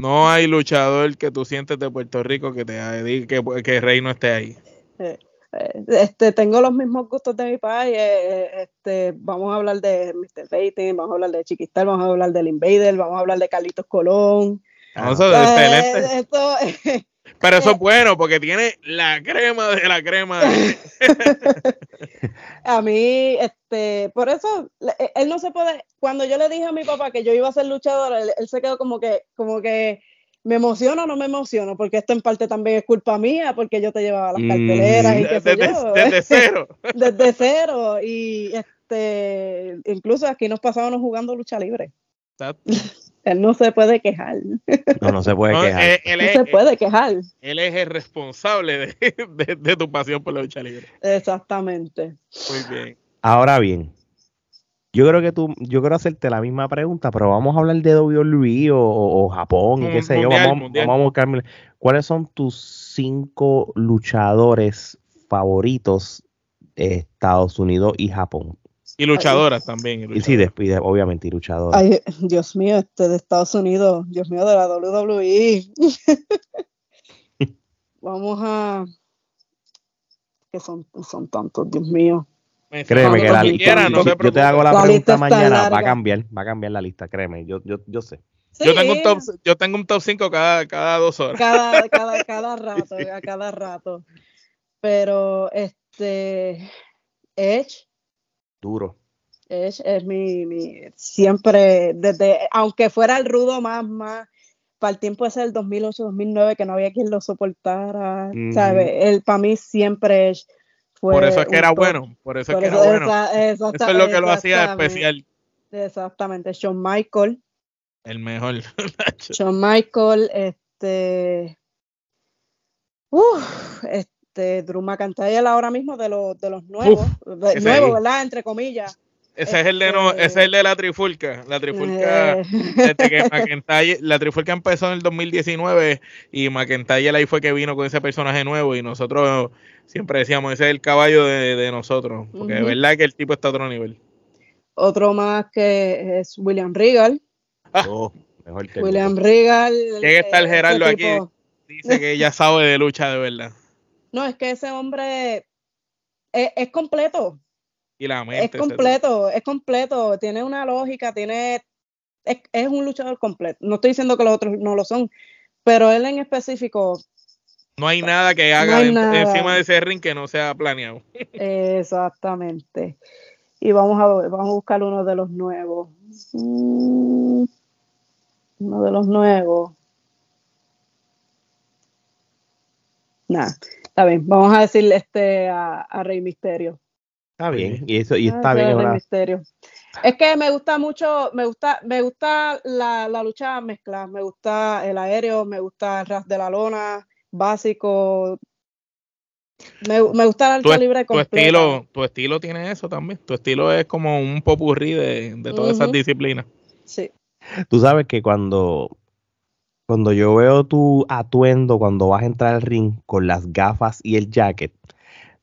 no hay luchador que tú sientes de Puerto Rico que te que, que Rey no esté ahí. Eh, eh, este, tengo los mismos gustos de mi país. Eh, este, vamos a hablar de Mr. Rating, vamos a hablar de Chiquistal, vamos a hablar del Invader, vamos a hablar de Carlitos Colón. Vamos a excelente. Pero eso es bueno porque tiene la crema de la crema. a mí, este, por eso, e, él no se puede, cuando yo le dije a mi papá que yo iba a ser luchador, él, se quedó como que, como que, ¿me emociono o no me emociono? Porque esto en parte también es culpa mía, porque yo te llevaba las carteleras y qué sé desde, yo. Desde cero. desde cero. Y este, incluso aquí nos pasábamos jugando lucha libre. Exacto. Él no se puede quejar. No, no se puede quejar. Él, no se puede quejar. Él es el responsable de, tu pasión por la lucha libre. Exactamente. Muy bien. Ahora bien, yo creo que tú, yo quiero hacerte la misma pregunta, pero vamos a hablar de WWE o, o, Japón, y qué sé yo. Vamos, vamos, a buscar. ¿Cuáles son tus cinco luchadores favoritos de Estados Unidos y Japón? Y luchadoras también. Y, sí, despide, obviamente, y luchadoras. Ay, Dios mío, este de Estados Unidos, Dios mío, de la WWE. Vamos a. que son, son tantos, Dios mío. Créeme que la lista, yo te hago la, pregunta mañana, va a cambiar, va a cambiar la lista, créeme, yo, yo, yo sé. Yo tengo un top, yo tengo un top 5 cada, cada dos horas. Cada, cada, cada rato, a cada rato. Pero este Edge, Duro. Es, es mi, mi, siempre, desde, aunque fuera el rudo más, más, para el tiempo ese del 2008, 2009, que no había quien lo soportara, ¿sabes? Él para mí siempre fue. Por eso es que era bueno, por eso es que era bueno. eso es lo que lo hacía especial. Exactamente, Shawn Michael. El mejor. Shawn Michael, este. Uf, este, Drew McIntyre ahora mismo de los, de los nuevos, nuevos, ¿verdad? Entre comillas. ese es el de no, ese es el de la trifulca. La trifulca, Eh. desde que McIntyre, la trifulca empezó en el 2019 y McIntyre ahí fue que vino con ese personaje nuevo y nosotros siempre decíamos, ese es el caballo de, de nosotros. Porque de verdad que el tipo está a otro nivel. Otro más que es William Regal. Oh, mejor que William Regal. Tiene que estar ese Gerardo aquí. Dice que ella sabe de lucha de verdad. No, es que ese hombre es, es completo. Y la mente. Es completo, es completo. Tiene una lógica, tiene. Es, es un luchador completo. No estoy diciendo que los otros no lo son, pero él en específico, No hay nada que haga hay en- nada. encima de ese ring que no sea planeado. exactamente. Y vamos a vamos a buscar uno de los nuevos. Mm, uno de los nuevos. Nada, está bien. Vamos a decirle este a, a Rey Misterio. Está bien, y eso, y Ah, está ese bien. Rey Misterio. Es que me gusta mucho, me gusta, me gusta la, la lucha mezclada, me gusta el aéreo, me gusta el ras de la lona, básico. Me, me gusta la Tu, lucha libre tu completa. estilo, tu estilo tiene eso también. Tu estilo es como un popurrí de, de todas esas Ujú. disciplinas. Sí. Tú sabes que cuando, cuando yo veo tu atuendo cuando vas a entrar al ring con las gafas y el jacket,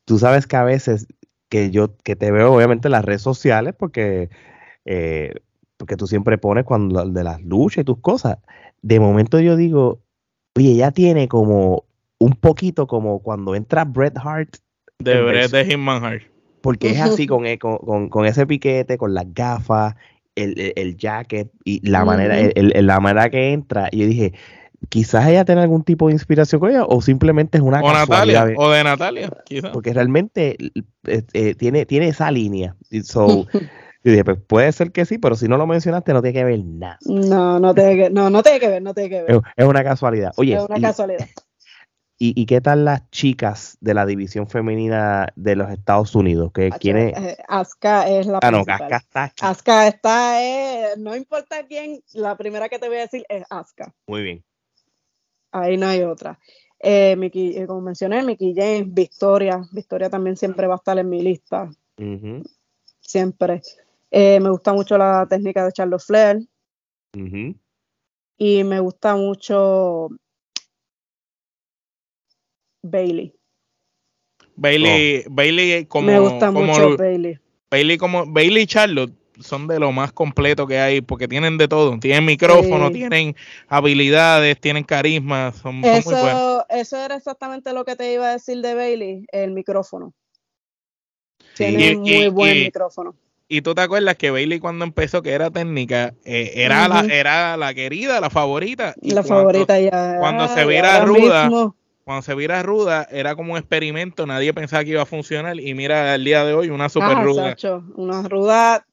tú sabes que a veces que yo que te veo obviamente en las redes sociales porque eh, porque tú siempre pones cuando de las luchas y tus cosas. De momento yo digo, oye, ella tiene como un poquito como cuando entra Bret Hart De Bret de Hitman Hart. porque es así con, e- con, con- con ese piquete, con las gafas, el, el- el jacket y la manera, el- el- la manera que entra. Y yo dije, quizás ella tenga algún tipo de inspiración con ella o simplemente es una O casualidad. Natalia, o de Natalia, quizás. porque realmente eh, eh, tiene, tiene esa línea. Y so, yo dije, pues puede ser que sí, pero si no lo mencionaste no tiene que ver nada. No, no tiene que, no, no tiene que ver, no tiene que ver. Es, es una casualidad. Oye, es una y- casualidad. Y, y qué tal las chicas de la división femenina de los Estados Unidos? Que quién es? Eh, Asuka es la Ah, no. Casca está. Asuka está, eh, no importa quién, la primera que te voy a decir es Asuka. Muy bien. Ahí no hay otra. Eh, Mickey, eh, como mencioné, Mickey James, Victoria. Victoria también siempre va a estar en mi lista, Ujú, siempre. Eh, me gusta mucho la técnica de Charles Flair ujú. y me gusta mucho Bailey. Bailey, Bailey como, me gusta como mucho lu- Bailey. Bailey como Bailey y Charlotte son de lo más completo que hay porque tienen de todo, tienen micrófono, Sí. tienen habilidades, tienen carisma, son, son muy buenos. Eso, eso era exactamente lo que te iba a decir de Bailey, el micrófono. Tiene un y- muy buen y- micrófono. Y tú te acuerdas que Bailey cuando empezó que era técnica, eh, era la era la querida, la favorita. y La cuando- favorita ya. cuando se ahora ruda, mismo, Cuando se vira ruda, era como un experimento, nadie pensaba que iba a funcionar. Y mira, el día de hoy, una super ruda. Sacho, una ruda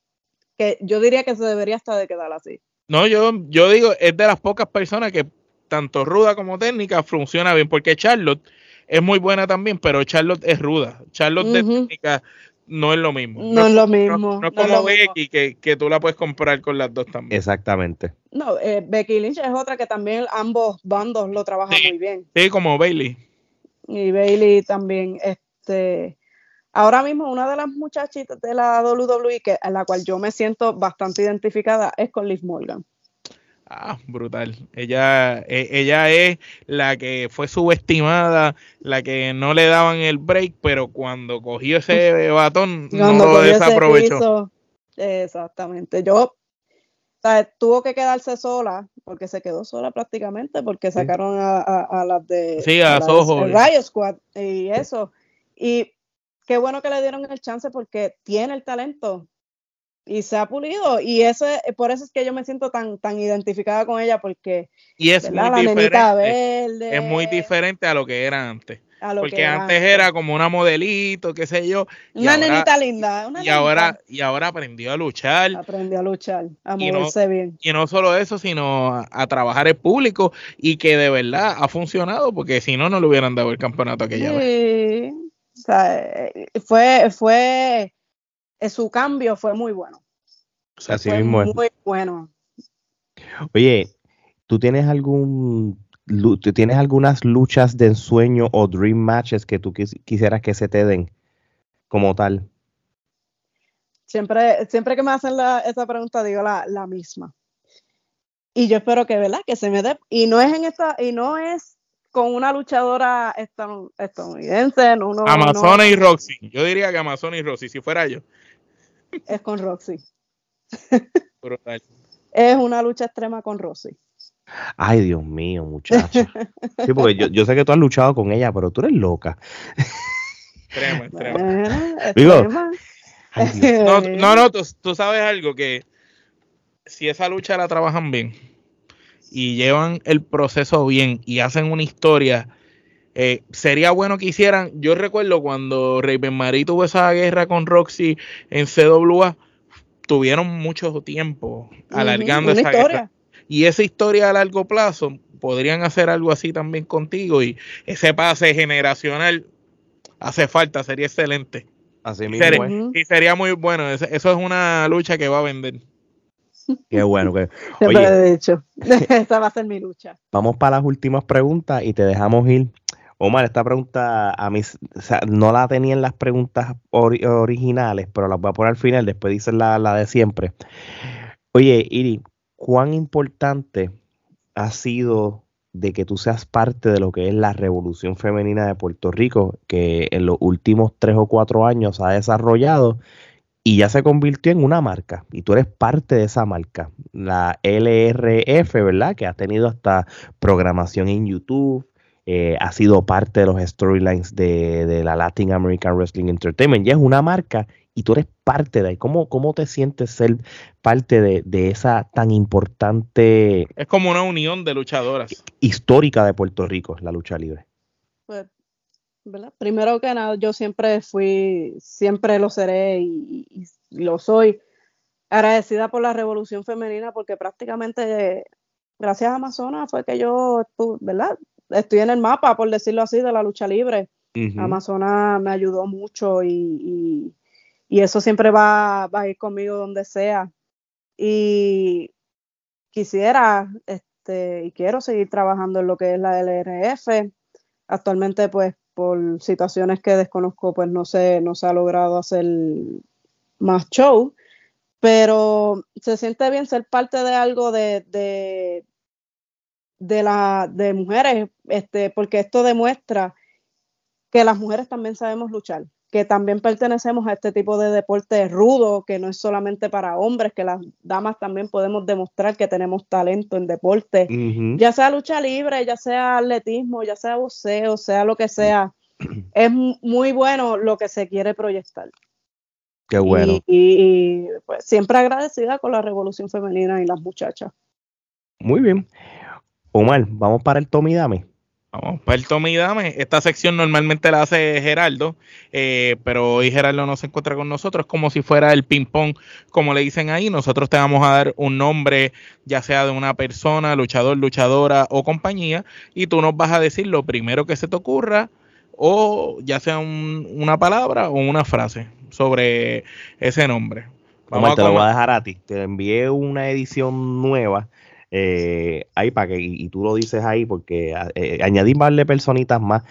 que yo diría que se debería hasta de quedar así. No, yo, yo digo, es de las pocas personas que tanto ruda como técnica funciona bien, porque Charlotte es muy buena también, pero Charlotte es ruda. Charlotte de Ujú. técnica no es lo mismo. No es lo mismo, No, no es no es como. Becky, que, que tú la puedes comprar con las dos también. Exactamente. No, eh, Becky Lynch es otra que también ambos bandos lo trabajan Sí. muy bien. Sí, como Bailey. Y Bailey también, este, ahora mismo una de las muchachitas de la WWE que a la cual yo me siento bastante identificada es con Liv Morgan. Ah, brutal. Ella, e- ella es la que fue subestimada, la que no le daban el break, pero cuando cogió ese batón, no lo desaprovechó. piso, exactamente. Yo, o sea, tuvo que quedarse sola, porque se quedó sola prácticamente, porque sacaron a, a- a las de Sí, a Soho. Riot Squad y eso. Y qué bueno que le dieron el chance porque tiene el talento y se ha pulido. Y ese, por eso es que yo me siento tan, tan identificada con ella, porque Y es ¿verdad? muy la nenita diferente. verde. Es muy diferente a lo que era antes. a lo Porque que antes era como una modelito, qué sé yo. una ahora- nenita linda. Una Y nenita. ahora, y ahora aprendió a luchar. aprendió a luchar, a Y no- moverse bien. Y no solo eso, sino a, a trabajar el público y que de verdad ha funcionado, porque si no, no le hubieran dado el campeonato aquella vez. Sí. O sea, eh, fue, fue, su cambio fue muy bueno. Así fue mismo es. muy bueno. Oye, ¿tú tienes algún tú tienes algunas luchas de ensueño o dream matches que tú quis- quisieras que se te den como tal? Siempre, siempre que me hacen esa pregunta digo la, la misma. Y yo espero que, ¿verdad? Que se me dé. Y no es en esta, y no es con una luchadora estadounidense. No, no, Amazona y Roxy. Yo diría que Amazona y Roxy, si fuera yo. Es con Roxy. es una lucha extrema con Roxy. Ay, Dios mío, muchacho. Sí, porque yo, yo, sé que tú has luchado con ella, pero tú eres loca. Extrema, extrema. Digo, no, no, no tú, tú, sabes algo que si esa lucha la trabajan bien y llevan el proceso bien y hacen una historia, eh, sería bueno que hicieran. Yo recuerdo cuando Raven Marie tuvo esa guerra con Roxy en CWA, tuvieron mucho tiempo alargando esa guerra. Y esa historia a largo plazo podrían hacer algo así también contigo y ese pase generacional hace falta, sería excelente. Así mismo. Y sería muy bueno. Eso es una lucha que va a vender. Qué bueno. Que, oye, de hecho, esa va a ser mi lucha. Vamos para las últimas preguntas y te dejamos ir. Omar, esta pregunta a mí no la tenía en las preguntas originales, pero la voy a poner al final, después dice la, la de siempre. Oye, Iri, ¿cuán importante ha sido de que tú seas parte de lo que es la revolución femenina de Puerto Rico, que en los últimos tres o cuatro años ha desarrollado y ya se convirtió en una marca y tú eres parte de esa marca, la LRF, ¿verdad? Que ha tenido hasta programación en YouTube, eh, ha sido parte de los storylines de, la Latin American Wrestling Entertainment, ya es una marca y tú eres parte de ahí. ¿Cómo, cómo te sientes ser parte de, de, esa tan importante... Es como una unión de luchadoras. Histórica de Puerto Rico, la lucha libre. Pues Primero que nada, yo siempre fui, siempre lo seré y, lo soy agradecida por la revolución femenina porque prácticamente gracias a Amazonas fue que yo, ¿verdad? Estoy en el mapa, por decirlo así, de la lucha libre. Amazonas me ayudó mucho y, eso siempre va, va, a ir conmigo donde sea. Y quisiera este, y quiero seguir trabajando en lo que es la LRF. Actualmente, pues, por situaciones que desconozco, pues no se, no se ha logrado hacer más show, pero se siente bien ser parte de algo de, de, de, la, de mujeres, este, porque esto demuestra que las mujeres también sabemos luchar, que también pertenecemos a este tipo de deporte rudo, que no es solamente para hombres, que las damas también podemos demostrar que tenemos talento en deporte, ya sea lucha libre, ya sea atletismo, ya sea boxeo, sea lo que sea. Es muy bueno lo que se quiere proyectar. Qué bueno. Y, pues, siempre agradecida con la revolución femenina y las muchachas. Muy bien. Omar, vamos para el Tommy Dame. Vamos, Tommy y Dame. Esta sección normalmente la hace Geraldo, eh, pero hoy Geraldo no se encuentra con nosotros, como si fuera el ping-pong, como le dicen ahí. Nosotros te vamos a dar un nombre, ya sea de una persona, luchador, luchadora o compañía, y tú nos vas a decir lo primero que se te ocurra, o ya sea una palabra o una frase sobre ese nombre. Vamos te lo voy a dejar a ti. Te envié una edición nueva eh, ahí para que, y, tú lo dices ahí porque eh, añadí más de personitas más.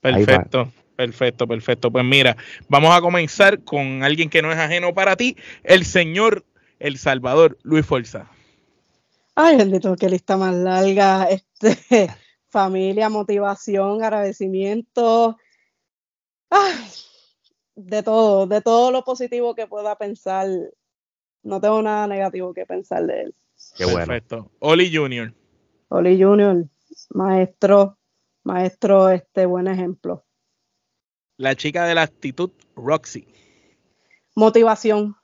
Perfecto. Perfecto, perfecto. Pues mira, vamos a comenzar con alguien que no es ajeno para ti, el señor El Salvador, Luis Forza. Ay, bendito, qué lista más larga. Este, familia, motivación, agradecimiento. Ay, de todo, de todo lo positivo que pueda pensar. No tengo nada negativo que pensar de él. Qué Perfecto. Oli Junior. Oli Junior, maestro, maestro, este buen ejemplo. La chica de la actitud, Roxy. Motivación.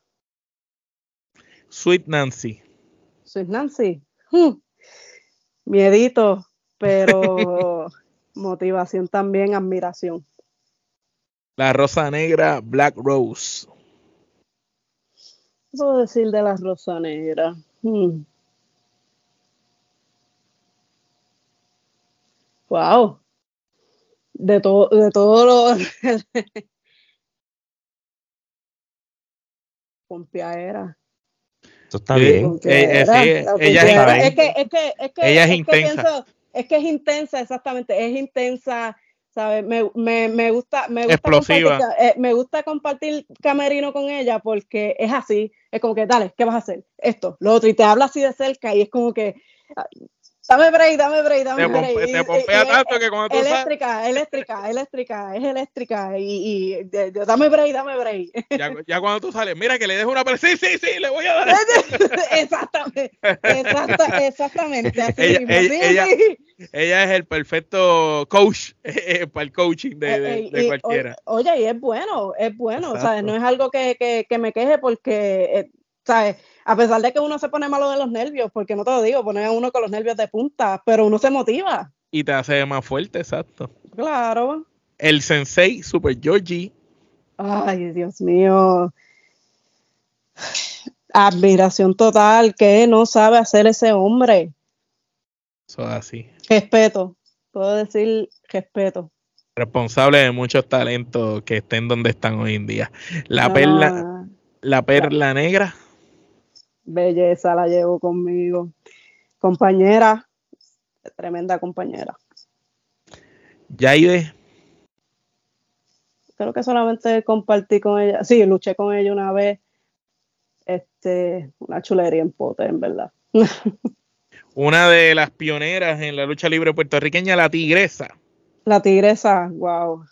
Sweet Nancy. Sweet Nancy. Hmm. Miedito, pero motivación también, admiración. La rosa negra, Black Rose. ¿Qué puedo decir de la rosa negra? Hmm. Wow. De todo, de todo lo. Pompeadera. Esto está bien. Ella es, que, es que, es que, ella es, intensa. es que es intensa, exactamente. Es intensa, ¿sabes? Me, me, me gusta, me gusta, Explosiva. compartir, eh, me gusta compartir camerino con ella porque es así, es como que, dale, ¿qué vas a hacer? Esto, lo otro, y te habla así de cerca y es como que, dame break, dame break, dame Te, break. pompe- Y- te y- pompea y- tanto que cuando tú sabes, Eléctrica, eléctrica, eléctrica, es eléctrica y, y de- de- dame break, dame break. ya, ya cuando tú sales, mira que le dejo una sí, sí, sí, le voy a dar. exactamente, exacta- exactamente, así Ella- mismo, ella- sí, ella- sí. Ella es el perfecto coach eh, para el coaching de, de- Eh, de y- cualquiera. o- Oye, y es bueno, es bueno, Exacto. ¿sabes? No es algo que, que, que me queje porque, eh, ¿sabes? A pesar de que uno se pone malo de los nervios, porque no te lo digo, pone a uno con los nervios de punta, pero uno se motiva, Y te hace más fuerte, exacto. claro. El sensei Super Georgie. Ay, Dios mío. Admiración total, que no sabe hacer ese hombre. Eso es así. Respeto, puedo decir respeto. Responsable de muchos talentos que estén donde están hoy en día. La No, perla, la perla negra. Belleza la llevo conmigo. Compañera, tremenda compañera. Yaide. Creo que solamente compartí con ella, sí, luché con ella una vez. Este, una chulería en pote, en verdad. Una de las pioneras en la lucha libre puertorriqueña, la tigresa. La tigresa, wow.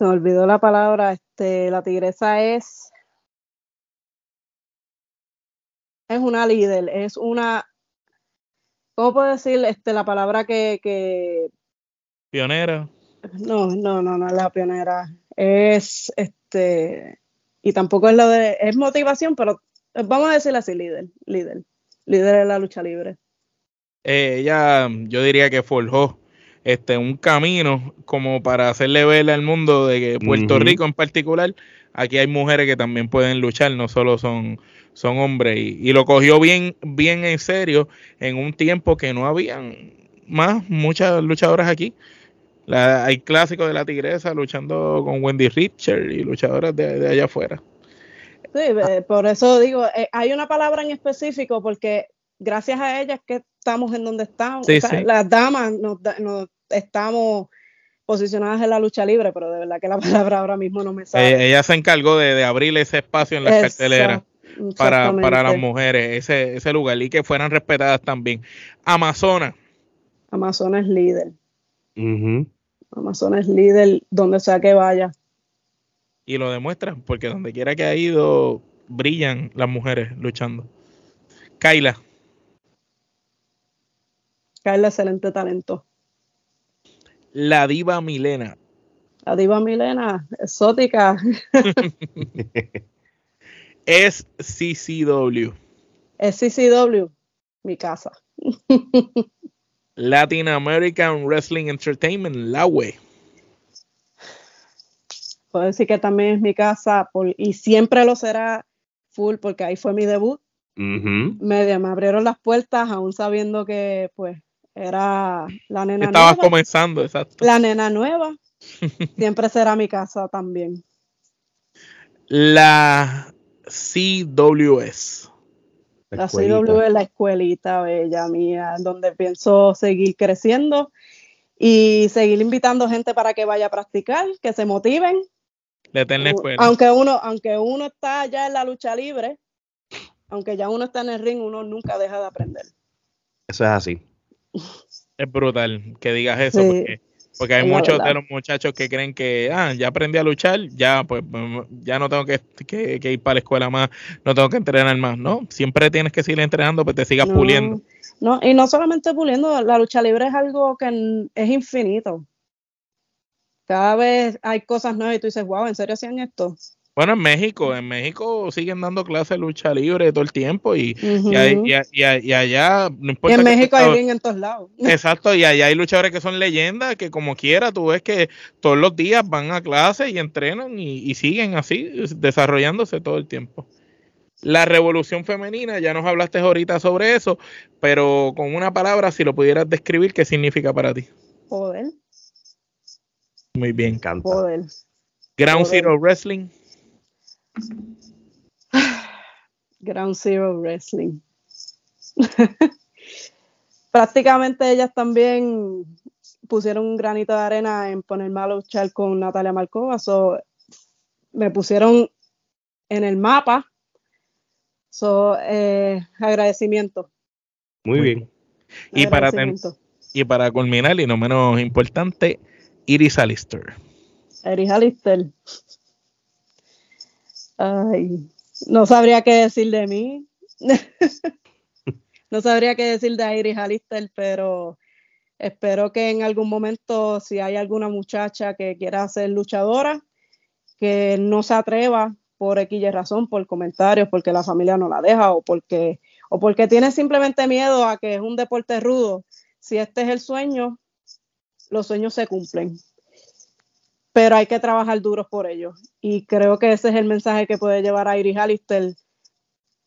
Se me olvidó la palabra, este, la tigresa es, es una líder, es una, ¿cómo puedo decir este, la palabra que, que, Pionera. no, no, no, no es la pionera, es, este, y tampoco es lo de, es motivación, pero vamos a decirle así, líder, líder, líder de la lucha libre. Eh, ella, yo diría que forjó este un camino como para hacerle ver al mundo de que Puerto. Rico en particular, aquí hay mujeres que también pueden luchar, no solo son, son hombres. Y, y lo cogió bien, bien en serio en un tiempo que no habían más muchas luchadoras aquí. La- hay clásicos de la tigresa luchando con Wendy Richard y luchadoras de, de allá afuera. Sí, eh, por eso digo, eh, hay una palabra en específico porque gracias a ella es que estamos en donde estamos. Sí, O sea, sí. Las damas nos, estamos posicionadas en la lucha libre, pero de verdad que la palabra ahora mismo no me sale. Eh, ella se encargó de, de abrir ese espacio en las Exact- carteleras. para, para las mujeres, ese, ese lugar, y que fueran respetadas también. Amazonas, Amazonas es líder. Ujú. Amazonas es líder donde sea que vaya. y lo demuestran, porque donde quiera que ha ido, brillan las mujeres luchando. Kaila, Carla, excelente talento. la diva Milena, La diva Milena, exótica. es CCW, Es CCW, mi casa. Latin American Wrestling Entertainment, la UE. Puedo decir que también es mi casa por- y siempre lo será full porque ahí fue mi debut. Ujú. me, me abrieron las puertas aún sabiendo que pues era la nena Estabas nueva. comenzando, exacto. La nena nueva siempre será mi casa también. La CWS, La escuelita. CW es la escuelita bella mía, donde pienso seguir creciendo y seguir invitando gente para que vaya a practicar, que se motiven. la eterna escuela. Aunque uno, aunque uno está ya en la lucha libre, aunque ya uno está en el ring, uno nunca deja de aprender. Eso es así. Es brutal que digas eso, Sí, porque, porque hay muchos de los muchachos que creen que, ah, ya aprendí a luchar, ya pues mm, ya no tengo que, que- que ir para la escuela más, no tengo que entrenar más, ¿no? Siempre tienes que seguir entrenando, pues te sigas No, puliendo. No, y no solamente puliendo, la lucha libre es algo que es infinito. Cada vez hay cosas nuevas y tú dices, wow, ¿en serio hacían esto? Bueno, en México, en México siguen dando clases de lucha libre todo el tiempo y, y, y y allá, no Y importa en México hay ring en todos lados. Exacto, y allá hay luchadores que son leyendas, que como quiera, tú ves que todos los días van a clase y entrenan y, y siguen así, desarrollándose todo el tiempo. La revolución femenina, ya nos hablaste ahorita sobre eso, pero con una palabra, si lo pudieras describir, ¿qué significa para ti? Poder, Muy bien. encanta. poder. Ground Joder. Zero Wrestling, Ground Zero Wrestling. prácticamente ellas también pusieron un granito de arena en ponerme a luchar con Natalia Marcova. So, me pusieron en el mapa. So, eh, agradecimiento. Muy bien. Y para, y para culminar, y no menos importante, Iris Alister. Iris Alister. Ay, no sabría qué decir de mí. no sabría qué decir de Iris Alister, pero espero que en algún momento, si hay alguna muchacha que quiera ser luchadora, que no se atreva por X razón, por comentarios, porque la familia no la deja o porque, o porque tiene simplemente miedo a que es un deporte rudo. Si este es el sueño, los sueños se cumplen. Pero hay que trabajar duros por ellos. Y creo que ese es el mensaje que puede llevar a Iris Alistair,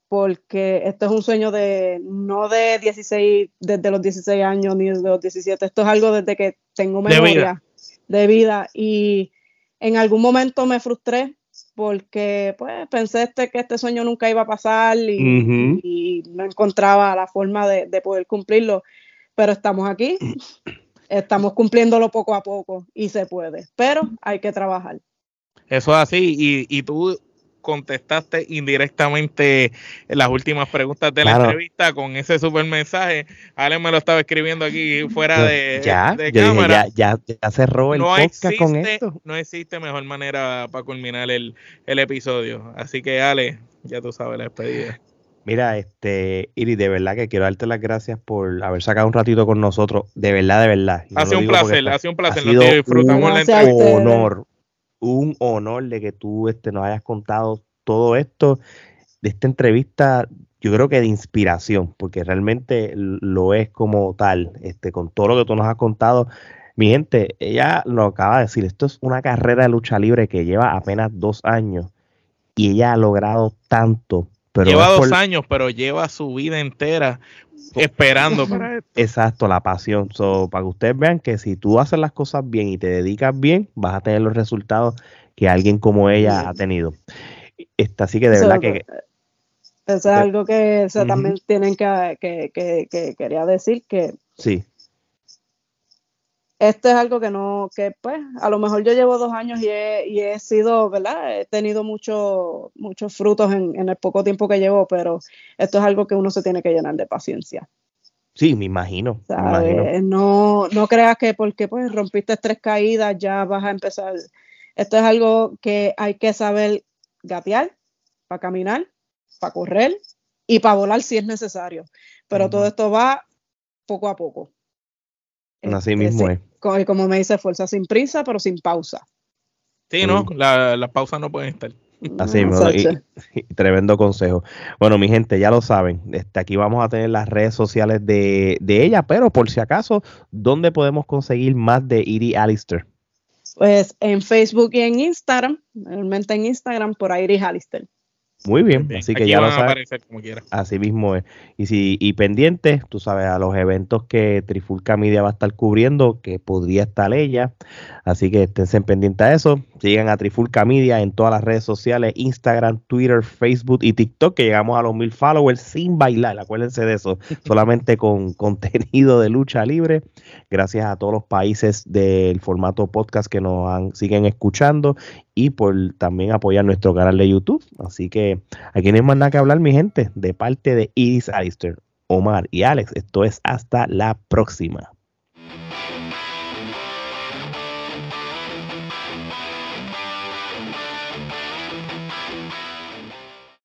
porque esto es un sueño de no de 16, desde los 16 años ni desde los 17. Esto es algo desde que tengo memoria de vida. Y en algún momento me frustré porque pues pensé este, que este sueño nunca iba a pasar y, no encontraba la forma de, poder cumplirlo, pero estamos aquí, estamos cumpliéndolo poco a poco y se puede, pero hay que trabajar. Eso es así, y, y tú contestaste indirectamente las últimas preguntas de la entrevista con ese super mensaje. Ale me lo estaba escribiendo aquí fuera de, ya, cámara. ya, ya, cerró el podcast con esto. No existe mejor manera para culminar el, episodio. Así que Ale, ya tú sabes la despedida. Mira, este, Iri, de verdad que quiero darte las gracias por haber sacado un ratito con nosotros. De verdad, de verdad. Ha sido un placer, ha sido un placer. disfrutamos la entrevista. honor, un honor de que tú este, nos hayas contado todo esto de esta entrevista, yo creo que de inspiración, porque realmente lo es como tal, este, con todo lo que tú nos has contado. Mi gente, ella lo acaba de decir, esto es una carrera de lucha libre que lleva apenas dos años y ella ha logrado tanto. Pero lleva dos años, pero lleva su vida entera esperando para esto. Exacto, la pasión. para que ustedes vean que si tú haces las cosas bien y te dedicas bien, vas a tener los resultados que alguien como ella ha tenido. Esta, así que de verdad que... Eso es algo que también tienen que, que, que, quería decir que... Sí. Esto es algo que no, que pues, a lo mejor yo llevo dos años y he, y he sido, ¿verdad? He tenido muchos muchos frutos en, en el poco tiempo que llevo, pero esto es algo que uno se tiene que llenar de paciencia. Sí, me imagino. No, no creas que porque pues rompiste tres caídas ya vas a empezar. Esto es algo que hay que saber gatear, para caminar, para correr y para volar si es necesario. Pero todo esto va poco a poco. Así este, mismo es. Como, me dice, fuerza sin prisa, pero sin pausa. Sí, no, las la pausas no pueden estar. Así mismo, tremendo consejo. Bueno, mi gente, ya lo saben, este, aquí vamos a tener las redes sociales de, de ella, pero por si acaso, ¿dónde podemos conseguir más de Iri Alistair? Pues en Facebook y en Instagram, realmente en Instagram por Iris Alistair. Muy bien, así que ya lo sabes. Así mismo es. Y si y pendiente, tú sabes, a los eventos que Trifulca Media va a estar cubriendo, que podría estar ella. Así que estén pendientes a eso. Sigan a Trifulca Media en todas las redes sociales, Instagram, Twitter, Facebook y TikTok, que llegamos a los mil followers sin bailar. Acuérdense de eso. Solamente con contenido de lucha libre. Gracias a todos los países del formato podcast que nos han, siguen escuchando y por también apoyar nuestro canal de YouTube. Así aquí no hay más nada que hablar, mi gente, de parte de Iris Alistair, Omar y Alex. Esto es hasta la próxima.